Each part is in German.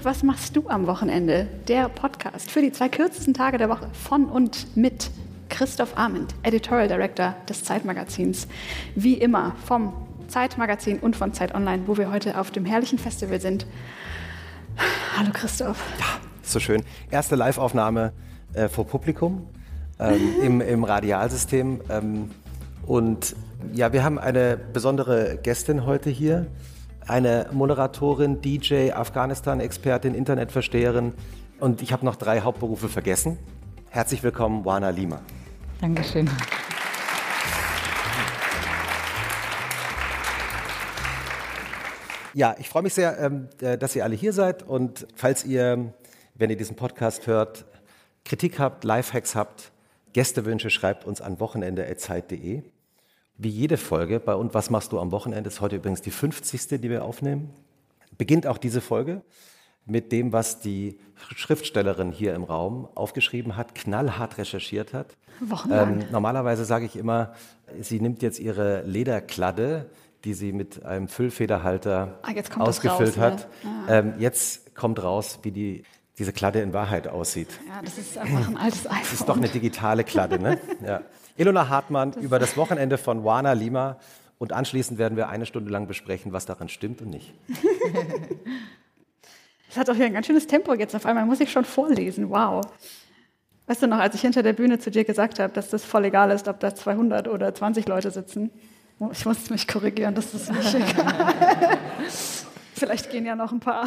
Und was machst du am Wochenende? Der Podcast für die zwei kürzesten Tage der Woche von und mit Christoph Arment, Editorial Director des Zeitmagazins. Wie immer vom Zeitmagazin und von Zeit Online, wo wir heute auf dem herrlichen Festival sind. Hallo Christoph. Ja, so schön. Erste Live-Aufnahme äh, vor Publikum ähm, im, im Radialsystem. Ähm, und ja, wir haben eine besondere Gästin heute hier. Eine Moderatorin, DJ, Afghanistan-Expertin, Internetversteherin. Und ich habe noch drei Hauptberufe vergessen. Herzlich willkommen, Wana Lima. Dankeschön. Ja, ich freue mich sehr, ähm, äh, dass ihr alle hier seid. Und falls ihr, wenn ihr diesen Podcast hört, Kritik habt, Lifehacks habt, Gästewünsche, schreibt uns an wochenende.zeit.de. Wie jede Folge bei Und was machst du am Wochenende ist heute übrigens die 50. die wir aufnehmen. Beginnt auch diese Folge mit dem, was die Schriftstellerin hier im Raum aufgeschrieben hat, knallhart recherchiert hat. Ähm, normalerweise sage ich immer, sie nimmt jetzt ihre Lederkladde, die sie mit einem Füllfederhalter ah, ausgefüllt raus, hat. Ne? Ah. Ähm, jetzt kommt raus, wie die, diese Kladde in Wahrheit aussieht. Ja, das ist einfach ein altes iPhone. Das ist doch eine digitale Kladde, ne? Ja. Ilona Hartmann das über das Wochenende von Wana Lima und anschließend werden wir eine Stunde lang besprechen, was daran stimmt und nicht. Das hat doch hier ein ganz schönes Tempo jetzt auf einmal, muss ich schon vorlesen, wow. Weißt du noch, als ich hinter der Bühne zu dir gesagt habe, dass das voll egal ist, ob da 200 oder 20 Leute sitzen? Oh, ich muss mich korrigieren, das ist nicht egal. Vielleicht gehen ja noch ein paar.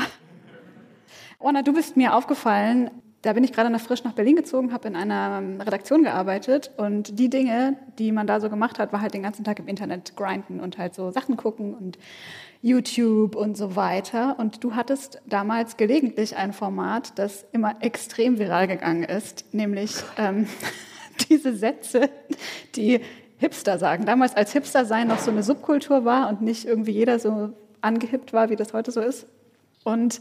Orna, du bist mir aufgefallen, da bin ich gerade nach frisch nach Berlin gezogen, habe in einer Redaktion gearbeitet und die Dinge, die man da so gemacht hat, war halt den ganzen Tag im Internet grinden und halt so Sachen gucken und YouTube und so weiter. Und du hattest damals gelegentlich ein Format, das immer extrem viral gegangen ist, nämlich ähm, diese Sätze, die Hipster sagen. Damals als Hipster sein noch so eine Subkultur war und nicht irgendwie jeder so angehippt war, wie das heute so ist. Und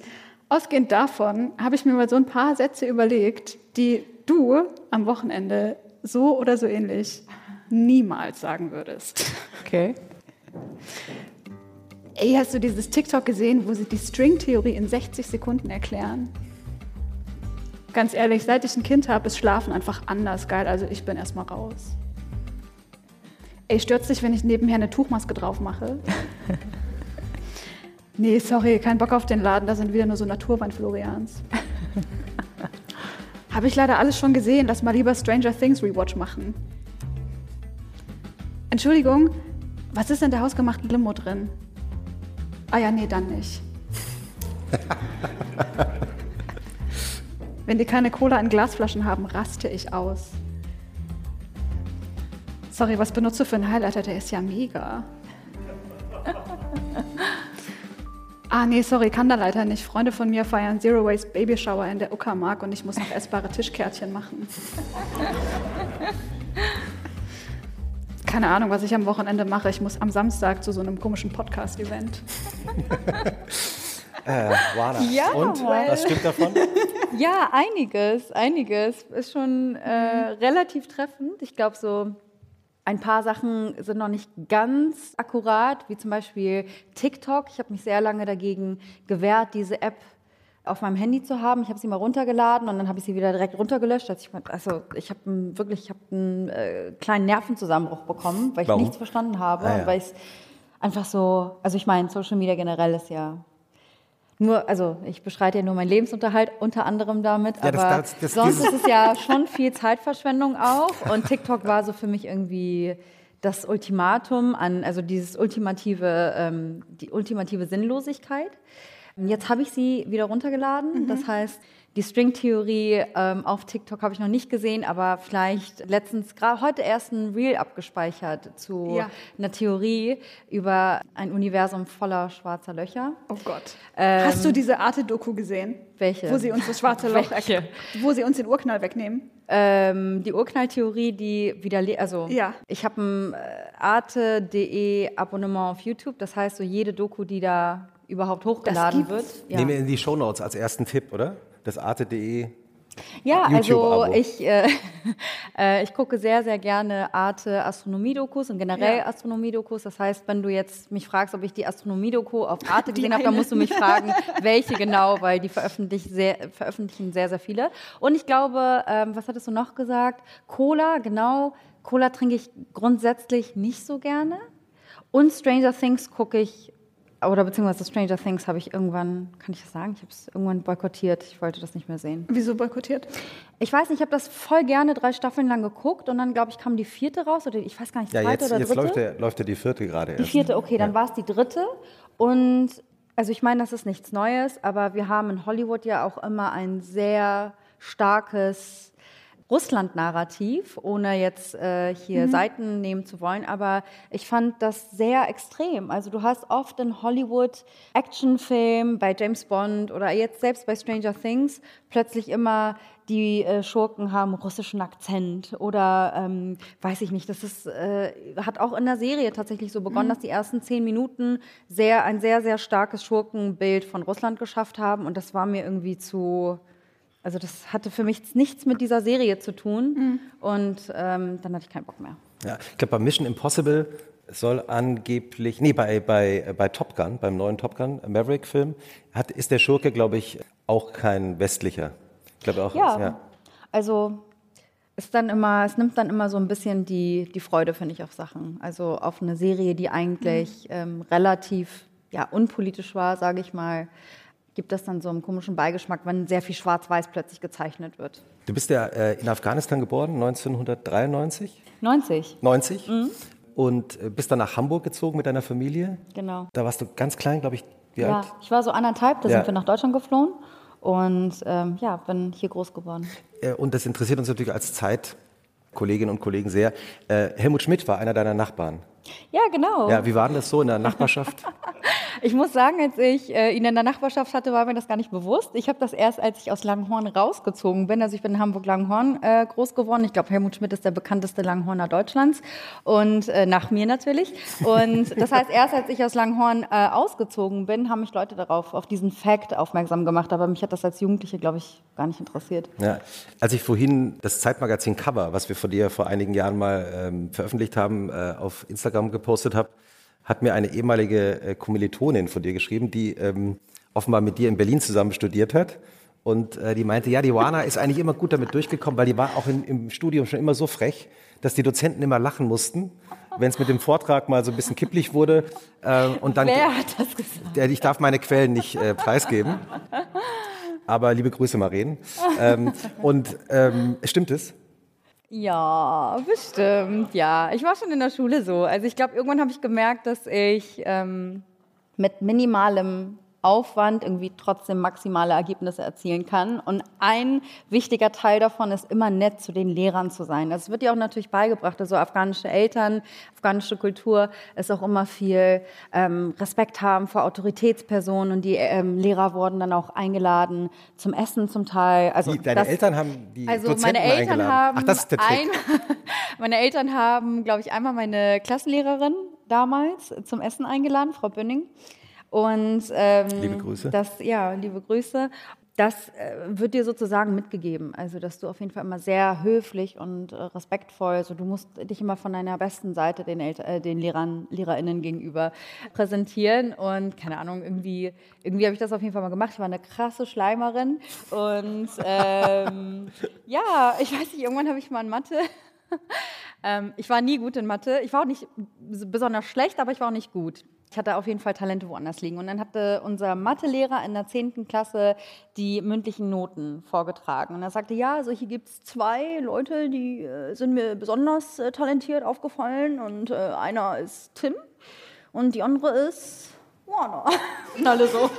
ausgehend davon habe ich mir mal so ein paar Sätze überlegt, die du am Wochenende so oder so ähnlich niemals sagen würdest. Okay. Ey, hast du dieses TikTok gesehen, wo sie die Stringtheorie in 60 Sekunden erklären? Ganz ehrlich, seit ich ein Kind habe, ist Schlafen einfach anders geil. Also ich bin erstmal raus. Ey, stört dich, wenn ich nebenher eine Tuchmaske drauf mache? nee, sorry, kein Bock auf den Laden, da sind wieder nur so Naturwein-Florians. habe ich leider alles schon gesehen, lass mal lieber Stranger Things Rewatch machen. Entschuldigung, was ist in der hausgemachten Limo drin? Ah ja, nee, dann nicht. Wenn die keine Cola in Glasflaschen haben, raste ich aus. Sorry, was benutzt du für einen Highlighter? Der ist ja mega. Ah, nee, sorry, kann der leider nicht. Freunde von mir feiern Zero Waste Baby Shower in der Uckermark und ich muss noch essbare Tischkärtchen machen. keine Ahnung, was ich am Wochenende mache. Ich muss am Samstag zu so einem komischen Podcast-Event. äh, Wada. Ja, Und was stimmt davon? Ja, einiges, einiges. Ist schon äh, mhm. relativ treffend. Ich glaube, so ein paar Sachen sind noch nicht ganz akkurat, wie zum Beispiel TikTok. Ich habe mich sehr lange dagegen gewehrt, diese App auf meinem Handy zu haben. Ich habe sie mal runtergeladen und dann habe ich sie wieder direkt runtergelöscht. Also ich, also ich habe wirklich, ich habe einen äh, kleinen Nervenzusammenbruch bekommen, weil ich Warum? nichts verstanden habe, ah, ja. weil ich einfach so, also ich meine, Social Media generell ist ja nur, also ich beschreite ja nur meinen Lebensunterhalt unter anderem damit, ja, aber das, das, das, sonst ist es ja schon viel Zeitverschwendung auch und TikTok war so für mich irgendwie das Ultimatum an, also dieses ultimative, ähm, die ultimative Sinnlosigkeit. Jetzt habe ich sie wieder runtergeladen. Mhm. Das heißt, die Stringtheorie ähm, auf TikTok habe ich noch nicht gesehen, aber vielleicht letztens, gerade heute erst ein Reel abgespeichert zu ja. einer Theorie über ein Universum voller schwarzer Löcher. Oh Gott. Ähm, Hast du diese Arte-Doku gesehen? Welche? Wo sie uns das schwarze Loch, Welche? wo sie uns den Urknall wegnehmen. Ähm, die Urknalltheorie, die wieder, also ja. ich habe ein äh, arte.de Abonnement auf YouTube. Das heißt, so jede Doku, die da überhaupt hochgeladen wird. Ja. Nehmen wir in die Shownotes als ersten Tipp, oder? Das arte.de Ja, also ich, äh, äh, ich gucke sehr, sehr gerne Arte Astronomie-Dokus und generell Ja. Astronomie-Dokus. Das heißt, wenn du jetzt mich fragst, ob ich die Astronomie-Doku auf Arte gesehen habe, dann musst du mich fragen, welche genau, weil die veröffentlichen sehr, veröffentlichen sehr, sehr viele. Und ich glaube, ähm, was hattest du noch gesagt? Cola, genau. Cola trinke ich grundsätzlich nicht so gerne. Und Stranger Things gucke ich, oder beziehungsweise Stranger Things habe ich irgendwann, kann ich das sagen? Ich habe es irgendwann boykottiert. Ich wollte das nicht mehr sehen. Wieso boykottiert? Ich weiß nicht, ich habe das voll gerne drei Staffeln lang geguckt und dann, glaube ich, kam die vierte raus oder ich weiß gar nicht, Ja, zweite jetzt, oder jetzt dritte. läuft, der, läuft ja die vierte gerade die vierte, okay, dann war es die dritte. Und also ich meine, das ist nichts Neues, aber wir haben in Hollywood ja auch immer ein sehr starkes Russland-Narrativ, ohne jetzt äh, hier Seiten nehmen zu wollen, aber ich fand das sehr extrem. Also du hast oft in Hollywood Actionfilm, bei James Bond oder jetzt selbst bei Stranger Things plötzlich immer die äh, Schurken haben russischen Akzent oder ähm, weiß ich nicht. Das ist, äh, hat auch in der Serie tatsächlich so begonnen, dass die ersten zehn Minuten sehr ein sehr sehr starkes Schurkenbild von Russland geschafft haben und das war mir irgendwie zu also das hatte für mich nichts mit dieser Serie zu tun und ähm, dann hatte ich keinen Bock mehr. Ja, ich glaube, bei Mission Impossible soll angeblich, nee, bei, bei, bei Top Gun, beim neuen Top Gun Maverick-Film, hat, ist der Schurke, glaube ich, auch kein westlicher. Ich glaube auch, Ja, also ist dann immer, es nimmt dann immer so ein bisschen die, die Freude, finde ich, auf Sachen. Also auf eine Serie, die eigentlich ähm, relativ ja, unpolitisch war, sage ich mal, gibt das dann so einen komischen Beigeschmack, wenn sehr viel Schwarz-Weiß plötzlich gezeichnet wird. Du bist ja äh, in Afghanistan geboren, 1993, 90, 90, und äh, bist dann nach Hamburg gezogen mit deiner Familie. genau. Da warst du ganz klein, glaube ich, wie Ja, alt? ich war so anderthalb, da Ja. sind wir nach Deutschland geflohen und ähm, ja, bin hier groß geworden. Äh, Und das interessiert uns natürlich als Zeitkolleginnen und Kollegen sehr. Äh, Helmut Schmidt war einer deiner Nachbarn. Ja, genau. Ja, wie war denn das so in der Nachbarschaft? Ich muss sagen, als ich äh, ihn in der Nachbarschaft hatte, war mir das gar nicht bewusst. Ich habe das erst, als ich aus Langhorn rausgezogen bin. Also ich bin in Hamburg-Langhorn äh, groß geworden. Ich glaube, Helmut Schmidt ist der bekannteste Langhorner Deutschlands und äh, nach mir natürlich. Und das heißt, erst als ich aus Langhorn äh, ausgezogen bin, haben mich Leute darauf, auf diesen Fact aufmerksam gemacht. Aber mich hat das als Jugendliche, glaube ich, gar nicht interessiert. Ja, als ich vorhin das Zeitmagazin Cover, was wir von dir vor einigen Jahren mal ähm, veröffentlicht haben, äh, auf Instagram gepostet habe, hat mir eine ehemalige äh, Kommilitonin von dir geschrieben, die ähm, offenbar mit dir in Berlin zusammen studiert hat. Und äh, die meinte, ja, die Wana ist eigentlich immer gut damit durchgekommen, weil die war auch in, im Studium schon immer so frech, dass die Dozenten immer lachen mussten, wenn es mit dem Vortrag mal so ein bisschen kipplich wurde. Äh, und dann, Wer hat das gesagt? Ja, ich darf meine Quellen nicht äh, preisgeben. Aber liebe Grüße, Maren. Ähm, und ähm, stimmt es? Ja, bestimmt, ja. Ich war schon in der Schule so. Also ich glaube, irgendwann habe ich gemerkt, dass ich ähm, mit minimalem Aufwand irgendwie trotzdem maximale Ergebnisse erzielen kann. Und ein wichtiger Teil davon ist immer nett zu den Lehrern zu sein. Das wird ja auch natürlich beigebracht. Also afghanische Eltern, afghanische Kultur ist auch immer viel ähm, Respekt haben vor Autoritätspersonen und die ähm, Lehrer wurden dann auch eingeladen zum Essen zum Teil. Also Die, deine das- Eltern haben die also Dozenten meine Eltern eingeladen. haben Ach, das ist der Trick. ein, meine Eltern haben, glaube ich, einmal meine Klassenlehrerin damals zum Essen eingeladen, Frau Bünning. Und ähm, Liebe Grüße. Das, ja, liebe Grüße. Das äh, wird dir sozusagen mitgegeben. Also, dass du auf jeden Fall immer sehr höflich und äh, respektvoll, also du musst dich immer von deiner besten Seite den, Elter, äh, den Lehrern, LehrerInnen gegenüber präsentieren. Und keine Ahnung, irgendwie, irgendwie habe ich das auf jeden Fall mal gemacht. Ich war eine krasse Schleimerin. Und ähm, ja, ich weiß nicht, irgendwann habe ich mal in Mathe. ähm, ich war nie gut in Mathe. Ich war auch nicht besonders schlecht, aber ich war auch nicht gut. Ich hatte auf jeden Fall Talente woanders liegen. Und dann hatte unser Mathelehrer in der 10. Klasse die mündlichen Noten vorgetragen. Und er sagte, ja, also hier gibt es zwei Leute, die äh, sind mir besonders äh, talentiert aufgefallen. Und äh, einer ist Tim und die andere ist Warner. Und alle so,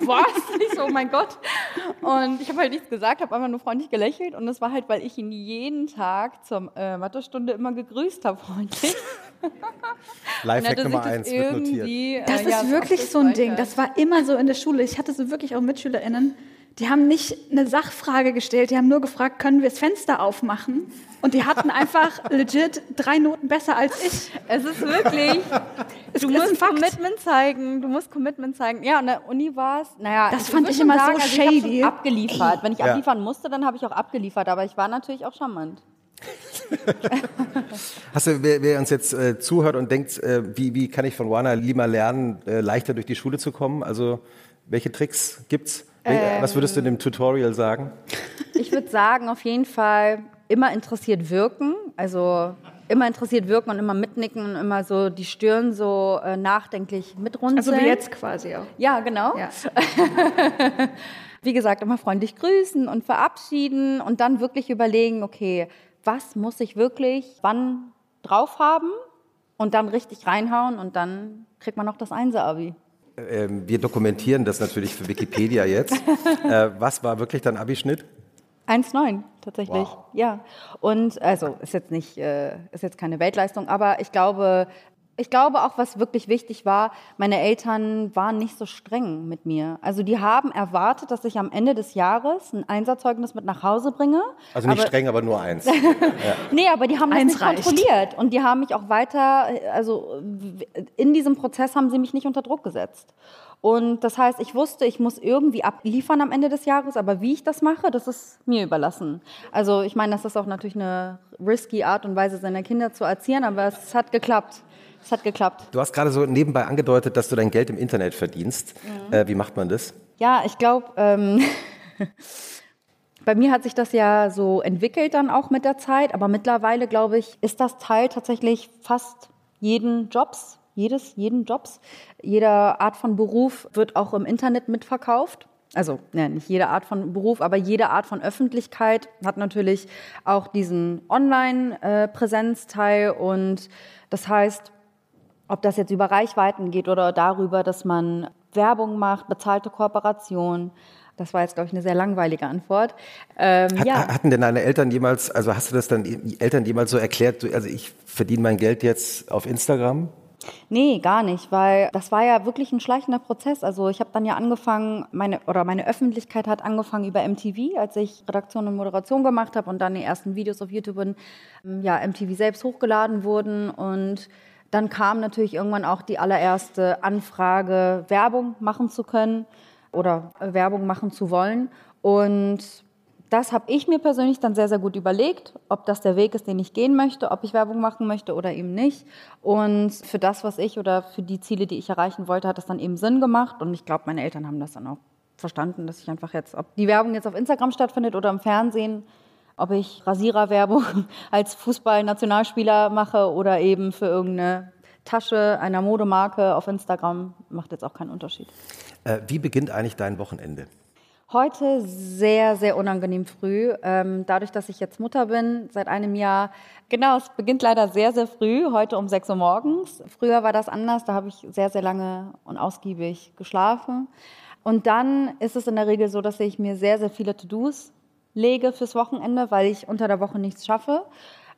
was? Ich so, oh mein Gott. Und ich habe halt nichts gesagt, habe einfach nur freundlich gelächelt. Und das war halt, weil ich ihn jeden Tag zur äh, Mathestunde immer gegrüßt habe, freundlich. Und Lifehack Nummer eins wird notiert. irgendwie, äh, Das ja, ist wirklich so ein Ding. Das war immer so in der Schule. Ich hatte so wirklich auch MitschülerInnen, Die haben nicht eine Sachfrage gestellt, die haben nur gefragt, können wir das Fenster aufmachen? Und die hatten einfach legit drei Noten besser als ich. Es ist wirklich. Es du ist ein musst Fakt. Commitment zeigen. Du musst Commitment zeigen. Ja, an der Uni war es. Naja, Das ich fand ich immer so sagen, also ich hab shady. schon abgeliefert. Wenn ich Ja. abliefern musste, dann habe ich auch abgeliefert. Aber ich war natürlich auch charmant. Hast du, wer, wer uns jetzt äh, zuhört und denkt, äh, wie, wie kann ich von Wana Lima lernen, äh, leichter durch die Schule zu kommen? Also welche Tricks gibt's? Wel- Was würdest du in dem Tutorial sagen? Ich würde sagen, auf jeden Fall immer interessiert wirken. Also immer interessiert wirken und immer mitnicken und immer so die Stirn so äh, nachdenklich mitrunzeln. Also wie jetzt quasi auch. Ja, genau. Ja. Wie gesagt, immer freundlich grüßen und verabschieden und dann wirklich überlegen, okay, was muss ich wirklich wann drauf haben und dann richtig reinhauen und dann kriegt man noch das Einser-Abi. Ähm, wir dokumentieren das natürlich für Wikipedia jetzt. äh, was war wirklich dein Abischnitt? 1,9 tatsächlich. Wow. Ja. Und also ist jetzt nicht, äh, ist jetzt keine Weltleistung, aber ich glaube, ich glaube auch, was wirklich wichtig war, meine Eltern waren nicht so streng mit mir. Also die haben erwartet, dass ich am Ende des Jahres ein Einserzeugnis mit nach Hause bringe. Also nicht aber, streng, aber nur eins. Nee, aber die haben das Eins nicht reicht. kontrolliert und die haben mich auch weiter, also in diesem Prozess haben sie mich nicht unter Druck gesetzt. Und das heißt, ich wusste, ich muss irgendwie abliefern am Ende des Jahres, aber wie ich das mache, das ist mir überlassen. Also ich meine, das ist auch natürlich eine risky Art und Weise, seine Kinder zu erziehen, aber es hat geklappt. Es hat geklappt. Du hast gerade so nebenbei angedeutet, dass du dein Geld im Internet verdienst. Mhm. Äh, wie macht man das? Ja, ich glaube, ähm, bei mir hat sich das ja so entwickelt dann auch mit der Zeit, aber mittlerweile, glaube ich, ist das Teil tatsächlich fast jeden Jobs, jedes, jeden Jobs. Jede Art von Beruf wird auch im Internet mitverkauft. Also ne, nicht jede Art von Beruf, aber jede Art von Öffentlichkeit hat natürlich auch diesen Online-Präsenzteil und das heißt, ob das jetzt über Reichweiten geht oder darüber, dass man Werbung macht, bezahlte Kooperation. Das war jetzt, glaube ich, eine sehr langweilige Antwort. Ähm, Hat, ja. Hatten denn deine Eltern jemals, also hast du das dann Eltern jemals so erklärt, also ich verdiene mein Geld jetzt auf Instagram? Nee, gar nicht, weil das war ja wirklich ein schleichender Prozess. Also ich habe dann ja angefangen, meine oder meine Öffentlichkeit hat angefangen über MTV, als ich Redaktion und Moderation gemacht habe und dann die ersten Videos auf YouTube in ja, MTV selbst hochgeladen wurden und dann kam natürlich irgendwann auch die allererste Anfrage, Werbung machen zu können oder Werbung machen zu wollen und das habe ich mir persönlich dann sehr, sehr gut überlegt, ob das der Weg ist, den ich gehen möchte, ob ich Werbung machen möchte oder eben nicht. Und für das, was ich oder für die Ziele, die ich erreichen wollte, hat das dann eben Sinn gemacht. Und ich glaube, meine Eltern haben das dann auch verstanden, dass ich einfach jetzt, ob die Werbung jetzt auf Instagram stattfindet oder im Fernsehen, ob ich Rasiererwerbung als Fußball-Nationalspieler mache oder eben für irgendeine Tasche einer Modemarke auf Instagram, macht jetzt auch keinen Unterschied. Äh, wie beginnt eigentlich dein Wochenende? Heute sehr, sehr unangenehm früh. Ähm, dadurch, dass ich jetzt Mutter bin, seit einem Jahr. Genau, es beginnt leider sehr, sehr früh, heute um 6 Uhr morgens. Früher war das anders, da habe ich sehr, sehr lange und ausgiebig geschlafen. Und dann ist es in der Regel so, dass ich mir sehr, sehr viele To-Dos lege fürs Wochenende, weil ich unter der Woche nichts schaffe.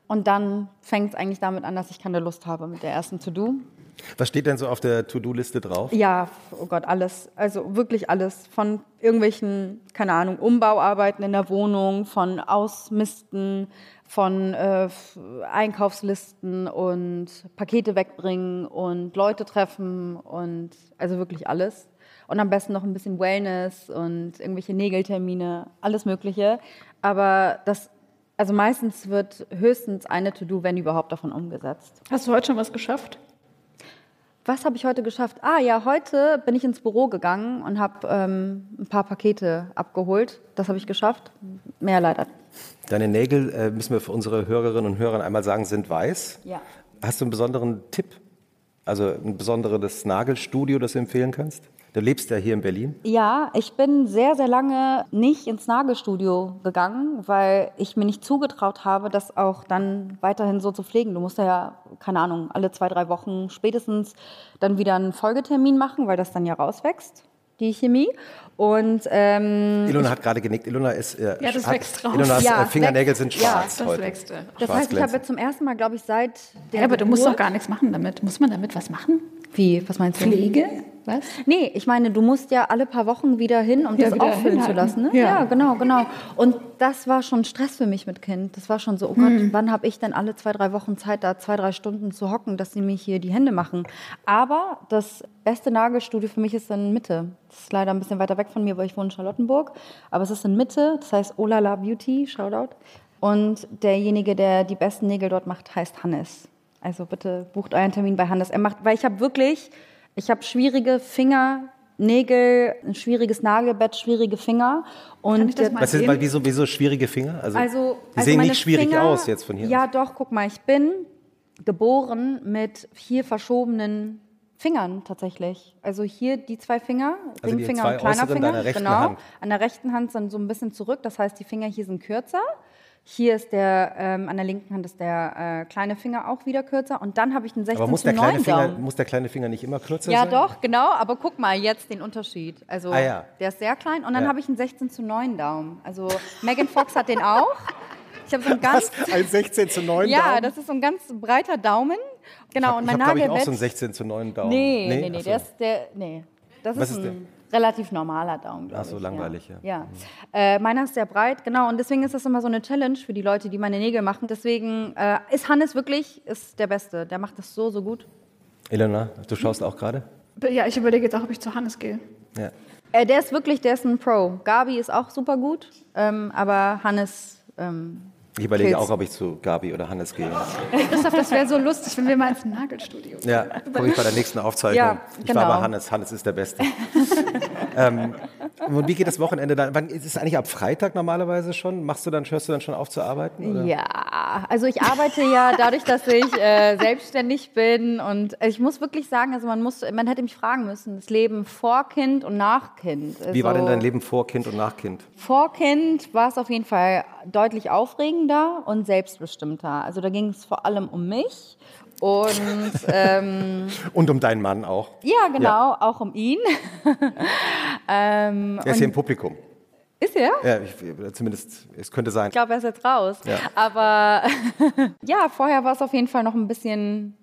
Und dann fängt es eigentlich damit an, dass ich keine Lust habe mit der ersten To-Do. Was steht denn so auf der To-Do-Liste drauf? Ja, oh Gott, alles. Also wirklich alles. Von irgendwelchen, keine Ahnung, Umbauarbeiten in der Wohnung, von Ausmisten, von äh, Einkaufslisten und Pakete wegbringen und Leute treffen und also wirklich alles. Und am besten noch ein bisschen Wellness und irgendwelche Nägeltermine, alles Mögliche. Aber das, also meistens wird höchstens eine To-Do, wenn überhaupt, davon umgesetzt. Hast du heute schon was geschafft? Was habe ich heute geschafft? Ah ja, heute bin ich ins Büro gegangen und habe ähm, ein paar Pakete abgeholt. Das habe ich geschafft. Mehr leider. Deine Nägel, äh, müssen wir für unsere Hörerinnen und Hörer einmal sagen, sind weiß. Ja. Hast du einen besonderen Tipp? Also ein besonderes Nagelstudio, das du empfehlen kannst? Du lebst ja hier in Berlin. Ja, ich bin sehr, sehr lange nicht ins Nagelstudio gegangen, weil ich mir nicht zugetraut habe, das auch dann weiterhin so zu pflegen. Du musst ja, keine Ahnung, alle zwei, drei Wochen spätestens dann wieder einen Folgetermin machen, weil das dann ja rauswächst, die Chemie. Und ähm, Ilona hat gerade genickt. Ilona ist. Äh, Ja, das hat, wächst raus. Ilonas Ja, äh, Fingernägel wächst. sind Ja, schwarz Das heute. wächst. äh, das Schwarz heißt, ich habe jetzt zum ersten Mal, glaube ich, seit der Ja, aber du musst doch gar nichts machen damit. Muss man damit was machen? Wie, was meinst du? Pflege? Was? Nee, ich meine, du musst ja alle paar Wochen wieder hin, um Ja, das auffüllen zu lassen. Ne? Ja. Ja. genau, genau. Und das war schon Stress für mich mit Kind. Das war schon so, oh Gott, Mhm. wann habe ich denn alle zwei, drei Wochen Zeit, da zwei, drei Stunden zu hocken, dass sie mir hier die Hände machen. Aber das beste Nagelstudio für mich ist in Mitte. Das ist leider ein bisschen weiter weg von mir, weil ich wohne in Charlottenburg. Aber es ist in Mitte, das heißt Olala Beauty, Shoutout. Und derjenige, der die besten Nägel dort macht, heißt Hannes. Also bitte bucht euren Termin bei Hannes. Er macht, weil ich habe wirklich, ich habe schwierige Finger, Nägel, ein schwieriges Nagelbett, schwierige Finger. Und Kann ich das der- mal Was ist, wieso, wieso schwierige Finger? also, die also sehen meine nicht schwierig Finger, aus jetzt von hier. Ja, aus. doch, guck mal, ich bin geboren mit vier verschobenen Fingern tatsächlich. Also hier die zwei Finger, Also Ringfinger und kleiner Finger. genau. Hand. An der rechten Hand sind so ein bisschen zurück, das heißt, die Finger hier sind kürzer. Hier ist der, ähm, an der linken Hand ist der äh, kleine Finger auch wieder kürzer. Und dann habe ich einen 16 Aber muss zu der, 9 kleine Finger, Daumen. muss der kleine Finger nicht immer kürzer Ja, sein? doch, genau. Aber guck mal jetzt den Unterschied. Also, Ah, ja. der ist sehr klein. Und dann Ja. habe ich einen 16 zu 9 Daumen. Also, Megan Fox hat den auch. Ich habe so einen ganz. Was? Ein 16 zu 9 Ja, Daumen? das ist so ein ganz breiter Daumen. Genau, und ich mein habe, glaube ich, auch Nagelbett. so einen 16 zu 9 Daumen. nee, nee, nee, so. der ist der. Nee. Das Was ist ist ein relativ normaler Daumen. Ach so, ich, langweilig, ja. Ja. Äh, meiner ist sehr breit, genau. Und deswegen ist das immer so eine Challenge für die Leute, die meine Nägel machen. Deswegen äh, ist Hannes wirklich ist der Beste. Der macht das so, so gut. Elena, du schaust auch gerade? Ja, ich überlege jetzt auch, ob ich zu Hannes gehe. Ja. Äh, der ist wirklich, der ist ein Pro. Gabi ist auch super gut, ähm, aber Hannes. Ähm, Ich überlege Kills. auch, ob ich zu Gabi oder Hannes gehe. Christoph, das wäre so lustig, wenn wir mal ins Nagelstudio gehen. Ja, komme ich bei der nächsten Aufzeichnung. Ja, Ich war genau. bei Hannes. Hannes ist der Beste. ähm, und wie geht das Wochenende dann? Wann, ist es eigentlich ab Freitag normalerweise schon? Machst du dann, hörst du dann schon auf zu arbeiten? Oder? Ja, also ich arbeite ja dadurch, dass ich äh, selbstständig bin und ich muss wirklich sagen, also man muss, man hätte mich fragen müssen, das Leben vor Kind und nach Kind. Wie war Also, denn dein Leben vor Kind und nach Kind? Vor Kind war es auf jeden Fall deutlich aufregender und selbstbestimmter. Also da ging es vor allem um mich und ähm, Und um deinen Mann auch. ja, genau, auch um ihn. ähm, Er ist hier im Publikum. Ist er? Ja, ich, zumindest, es könnte sein. Ich glaube, er ist jetzt raus. Ja. Aber ja, vorher war es auf jeden Fall noch ein bisschen,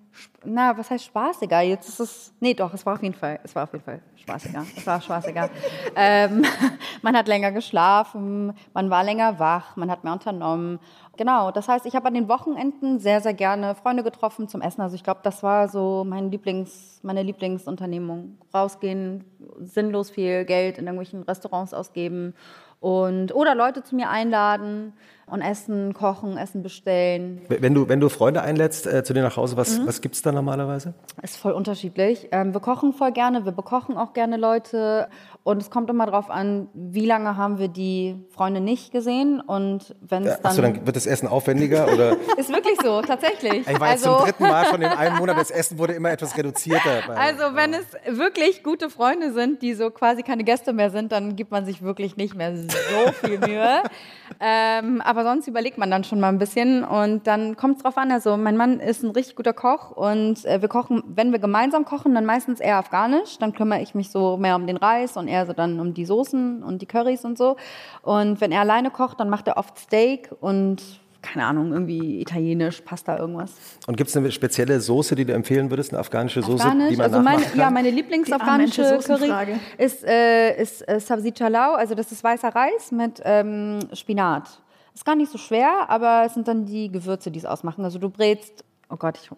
na, was heißt spaßiger? Jetzt ist es, nee, doch, es war auf jeden Fall, es war auf jeden Fall spaßiger. Es war spaßiger. ähm, man hat länger geschlafen, man war länger wach, man hat mehr unternommen. Genau, das heißt, ich habe an den Wochenenden sehr, sehr gerne Freunde getroffen zum Essen. Also ich glaube, das war so mein Lieblings, meine Lieblingsunternehmung. Rausgehen, sinnlos viel Geld in irgendwelchen Restaurants ausgeben und oder Leute zu mir einladen und essen, kochen, Essen bestellen. Wenn du, wenn du Freunde einlädst äh, zu dir nach Hause, Mhm. was, was gibt es da normalerweise? Ist voll unterschiedlich. Ähm, wir kochen voll gerne, wir bekochen auch gerne Leute. Und es kommt immer darauf an, wie lange haben wir die Freunde nicht gesehen. Und wenn es dann, Achso, dann wird das Essen aufwendiger? Oder? Ist wirklich so, tatsächlich. Ich war jetzt zum dritten Mal von dem einen Monat, das Essen wurde immer etwas reduzierter. bei- Also wenn es wirklich gute Freunde sind, die so quasi keine Gäste mehr sind, dann gibt man sich wirklich nicht mehr so viel Mühe. ähm, aber sonst überlegt man dann schon mal ein bisschen und dann kommt es drauf an. Also mein Mann ist ein richtig guter Koch und äh, wir kochen, wenn wir gemeinsam kochen, dann meistens eher afghanisch. Dann kümmere ich mich so mehr um den Reis und er so dann um die Soßen und die Currys und so. Und wenn er alleine kocht, dann macht er oft Steak und keine Ahnung, irgendwie italienisch, Pasta, irgendwas. Und gibt es eine spezielle Soße, die du empfehlen würdest, eine afghanische Soße, Afghanisch, die man also meine, kann? ja, meine Lieblingsafghanische Curry ist, äh, ist äh, Sabzi Chalau, also das ist weißer Reis mit ähm, Spinat. Ist gar nicht so schwer, aber es sind dann die Gewürze, die es ausmachen. Also du brätst, oh Gott, ich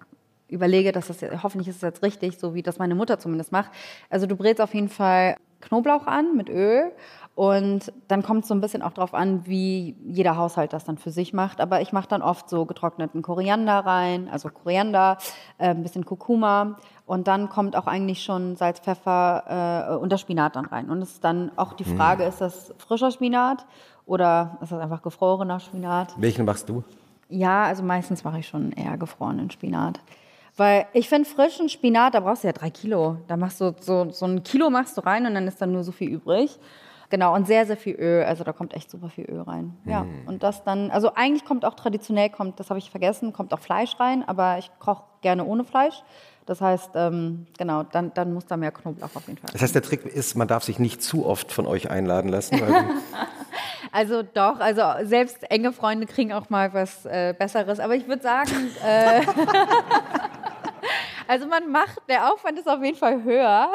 überlege, dass das jetzt, hoffentlich ist es jetzt richtig, so wie das meine Mutter zumindest macht. Also du brätst auf jeden Fall Knoblauch an mit Öl und dann kommt es so ein bisschen auch drauf an, wie jeder Haushalt das dann für sich macht. Aber ich mache dann oft so getrockneten Koriander rein, also Koriander, äh, ein bisschen Kurkuma und dann kommt auch eigentlich schon Salz, Pfeffer äh, und der Spinat dann rein. Und es ist dann auch die Frage, ist das frischer Spinat oder ist das einfach gefrorener Spinat? Welchen machst du? Ja, also meistens mache ich schon eher gefrorenen Spinat. Weil ich finde frischen Spinat, da brauchst du ja drei Kilo. Da machst du so, so ein Kilo machst du rein und dann ist dann nur so viel übrig. Genau, und sehr, sehr viel Öl. Also da kommt echt super viel Öl rein. Ja, und das dann, also eigentlich kommt auch traditionell, kommt, das habe ich vergessen, kommt auch Fleisch rein, aber ich koche gerne ohne Fleisch. Das heißt, ähm, genau, dann, dann muss da mehr Knoblauch auf jeden Fall. Das heißt, der Trick ist, man darf sich nicht zu oft von euch einladen lassen. Also doch, also selbst enge Freunde kriegen auch mal was äh, Besseres. Aber ich würde sagen, äh, Also man macht, der Aufwand ist auf jeden Fall höher,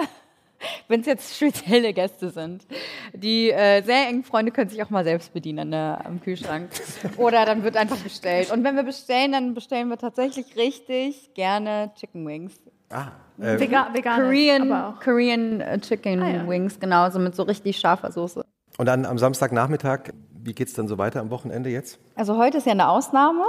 wenn es jetzt spezielle Gäste sind. Die äh, sehr engen Freunde können sich auch mal selbst bedienen ne, am Kühlschrank. Oder dann wird einfach bestellt. Und wenn wir bestellen, dann bestellen wir tatsächlich richtig gerne Chicken Wings. Ah, äh, Vega vegan. Korean, Korean äh, Chicken ah, ja. Wings, genau, so mit so richtig scharfer Soße. Und dann am Samstagnachmittag wie geht es dann so weiter am Wochenende jetzt? Also heute ist ja eine Ausnahme.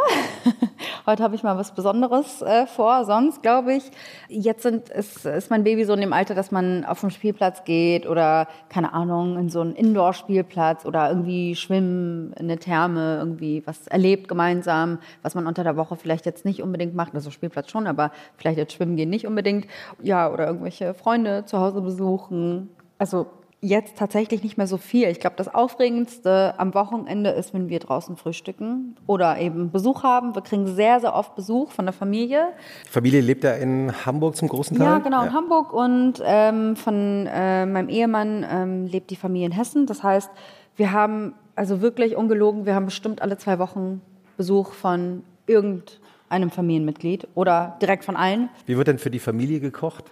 heute habe ich mal was Besonderes äh, vor. Sonst glaube ich, jetzt sind, ist, ist mein Baby so in dem Alter, dass man auf den Spielplatz geht oder, keine Ahnung, in so einen Indoor-Spielplatz oder irgendwie schwimmen in eine Therme, irgendwie was erlebt gemeinsam, was man unter der Woche vielleicht jetzt nicht unbedingt macht. Also Spielplatz schon, aber vielleicht jetzt schwimmen gehen nicht unbedingt. Ja, oder irgendwelche Freunde zu Hause besuchen. Also jetzt tatsächlich nicht mehr so viel. Ich glaube, das Aufregendste am Wochenende ist, wenn wir draußen frühstücken oder eben Besuch haben. Wir kriegen sehr, sehr oft Besuch von der Familie. Die Familie lebt ja in Hamburg zum großen Teil? Ja, genau, ja. in Hamburg. Und ähm, von äh, meinem Ehemann ähm, lebt die Familie in Hessen. Das heißt, wir haben, also wirklich ungelogen, wir haben bestimmt alle zwei Wochen Besuch von irgendeinem Familienmitglied oder direkt von allen. Wie wird denn für die Familie gekocht?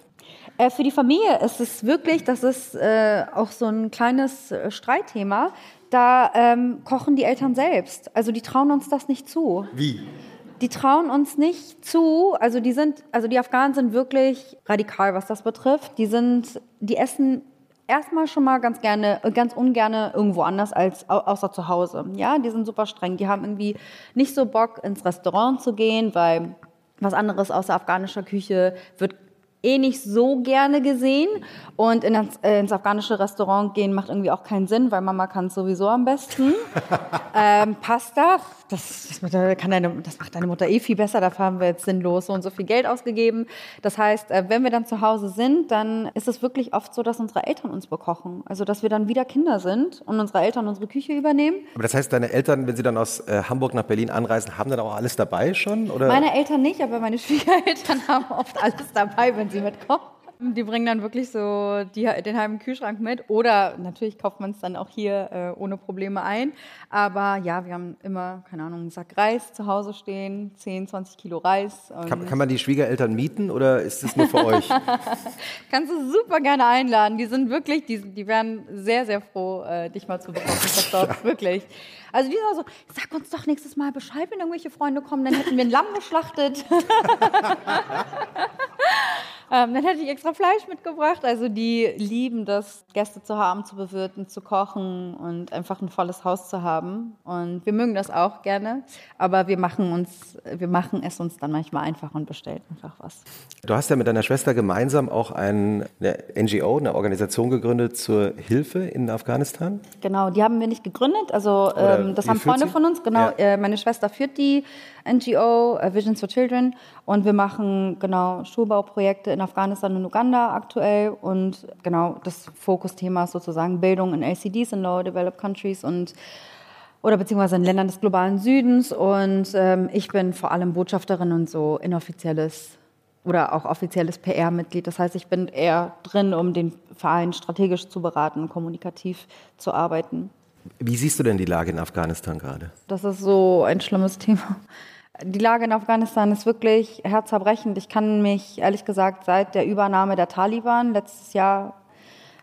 Äh, für die Familie ist es wirklich, das ist äh, auch so ein kleines äh, Streitthema. Da ähm, kochen die Eltern selbst. Also die trauen uns das nicht zu. Wie? Die trauen uns nicht zu. Also die sind, also die Afghanen sind wirklich radikal, was das betrifft. Die sind, die essen erstmal schon mal ganz gerne, ganz ungerne irgendwo anders als außer zu Hause. Ja, die sind super streng. Die haben irgendwie nicht so Bock ins Restaurant zu gehen, weil was anderes außer afghanischer Küche wird eh nicht so gerne gesehen. Und in das, äh, ins afghanische Restaurant gehen macht irgendwie auch keinen Sinn, weil Mama kann es sowieso am besten. ähm, Pasta, das, das, kann deine, das macht deine Mutter eh viel besser. Dafür haben wir jetzt sinnlos so und so viel Geld ausgegeben. Das heißt, äh, wenn wir dann zu Hause sind, dann ist es wirklich oft so, dass unsere Eltern uns bekochen. Also, dass wir dann wieder Kinder sind und unsere Eltern unsere Küche übernehmen. Aber das heißt, deine Eltern, wenn sie dann aus äh, Hamburg nach Berlin anreisen, haben dann auch alles dabei schon? Oder? Meine Eltern nicht, aber meine Schwiegereltern haben oft alles dabei, wenn sie mitkommen. Die bringen dann wirklich so die, den halben Kühlschrank mit. Oder natürlich kauft man es dann auch hier äh, ohne Probleme ein. Aber ja, wir haben immer, keine Ahnung, einen Sack Reis zu Hause stehen, 10, 20 Kilo Reis. Kann, kann, man die Schwiegereltern mieten oder ist das nur für euch? Kannst du super gerne einladen. Die sind wirklich, die, die wären sehr, sehr froh, äh, dich mal zu bekommen. wirklich. Also die sind so, sag uns doch nächstes Mal Bescheid, wenn irgendwelche Freunde kommen, dann hätten wir ein Lamm geschlachtet. Ähm, dann hätte ich extra Fleisch mitgebracht. Also die lieben das, Gäste zu haben, zu bewirten, zu kochen und einfach ein volles Haus zu haben. Und wir mögen das auch gerne. Aber wir machen, uns, wir machen es uns dann manchmal einfach und bestellen einfach was. Du hast ja mit deiner Schwester gemeinsam auch ein, eine NGO, eine Organisation gegründet zur Hilfe in Afghanistan. Genau, die haben wir nicht gegründet. Also ähm, das haben Freunde sie? von uns. Genau, ja. äh, meine Schwester führt die NGO, äh, Visions for Children. Und wir machen genau Schulbauprojekte in Afghanistan und Uganda aktuell. Und genau das Fokusthema ist sozusagen Bildung in LCDs, in Lower Developed Countries und oder beziehungsweise in Ländern des globalen Südens. Und ähm, ich bin vor allem Botschafterin und so inoffizielles oder auch offizielles PR-Mitglied. Das heißt, ich bin eher drin, um den Verein strategisch zu beraten, kommunikativ zu arbeiten. Wie siehst du denn die Lage in Afghanistan gerade? Das ist so ein schlimmes Thema. Die Lage in Afghanistan ist wirklich herzerbrechend. Ich kann mich, ehrlich gesagt, seit der Übernahme der Taliban letztes Jahr,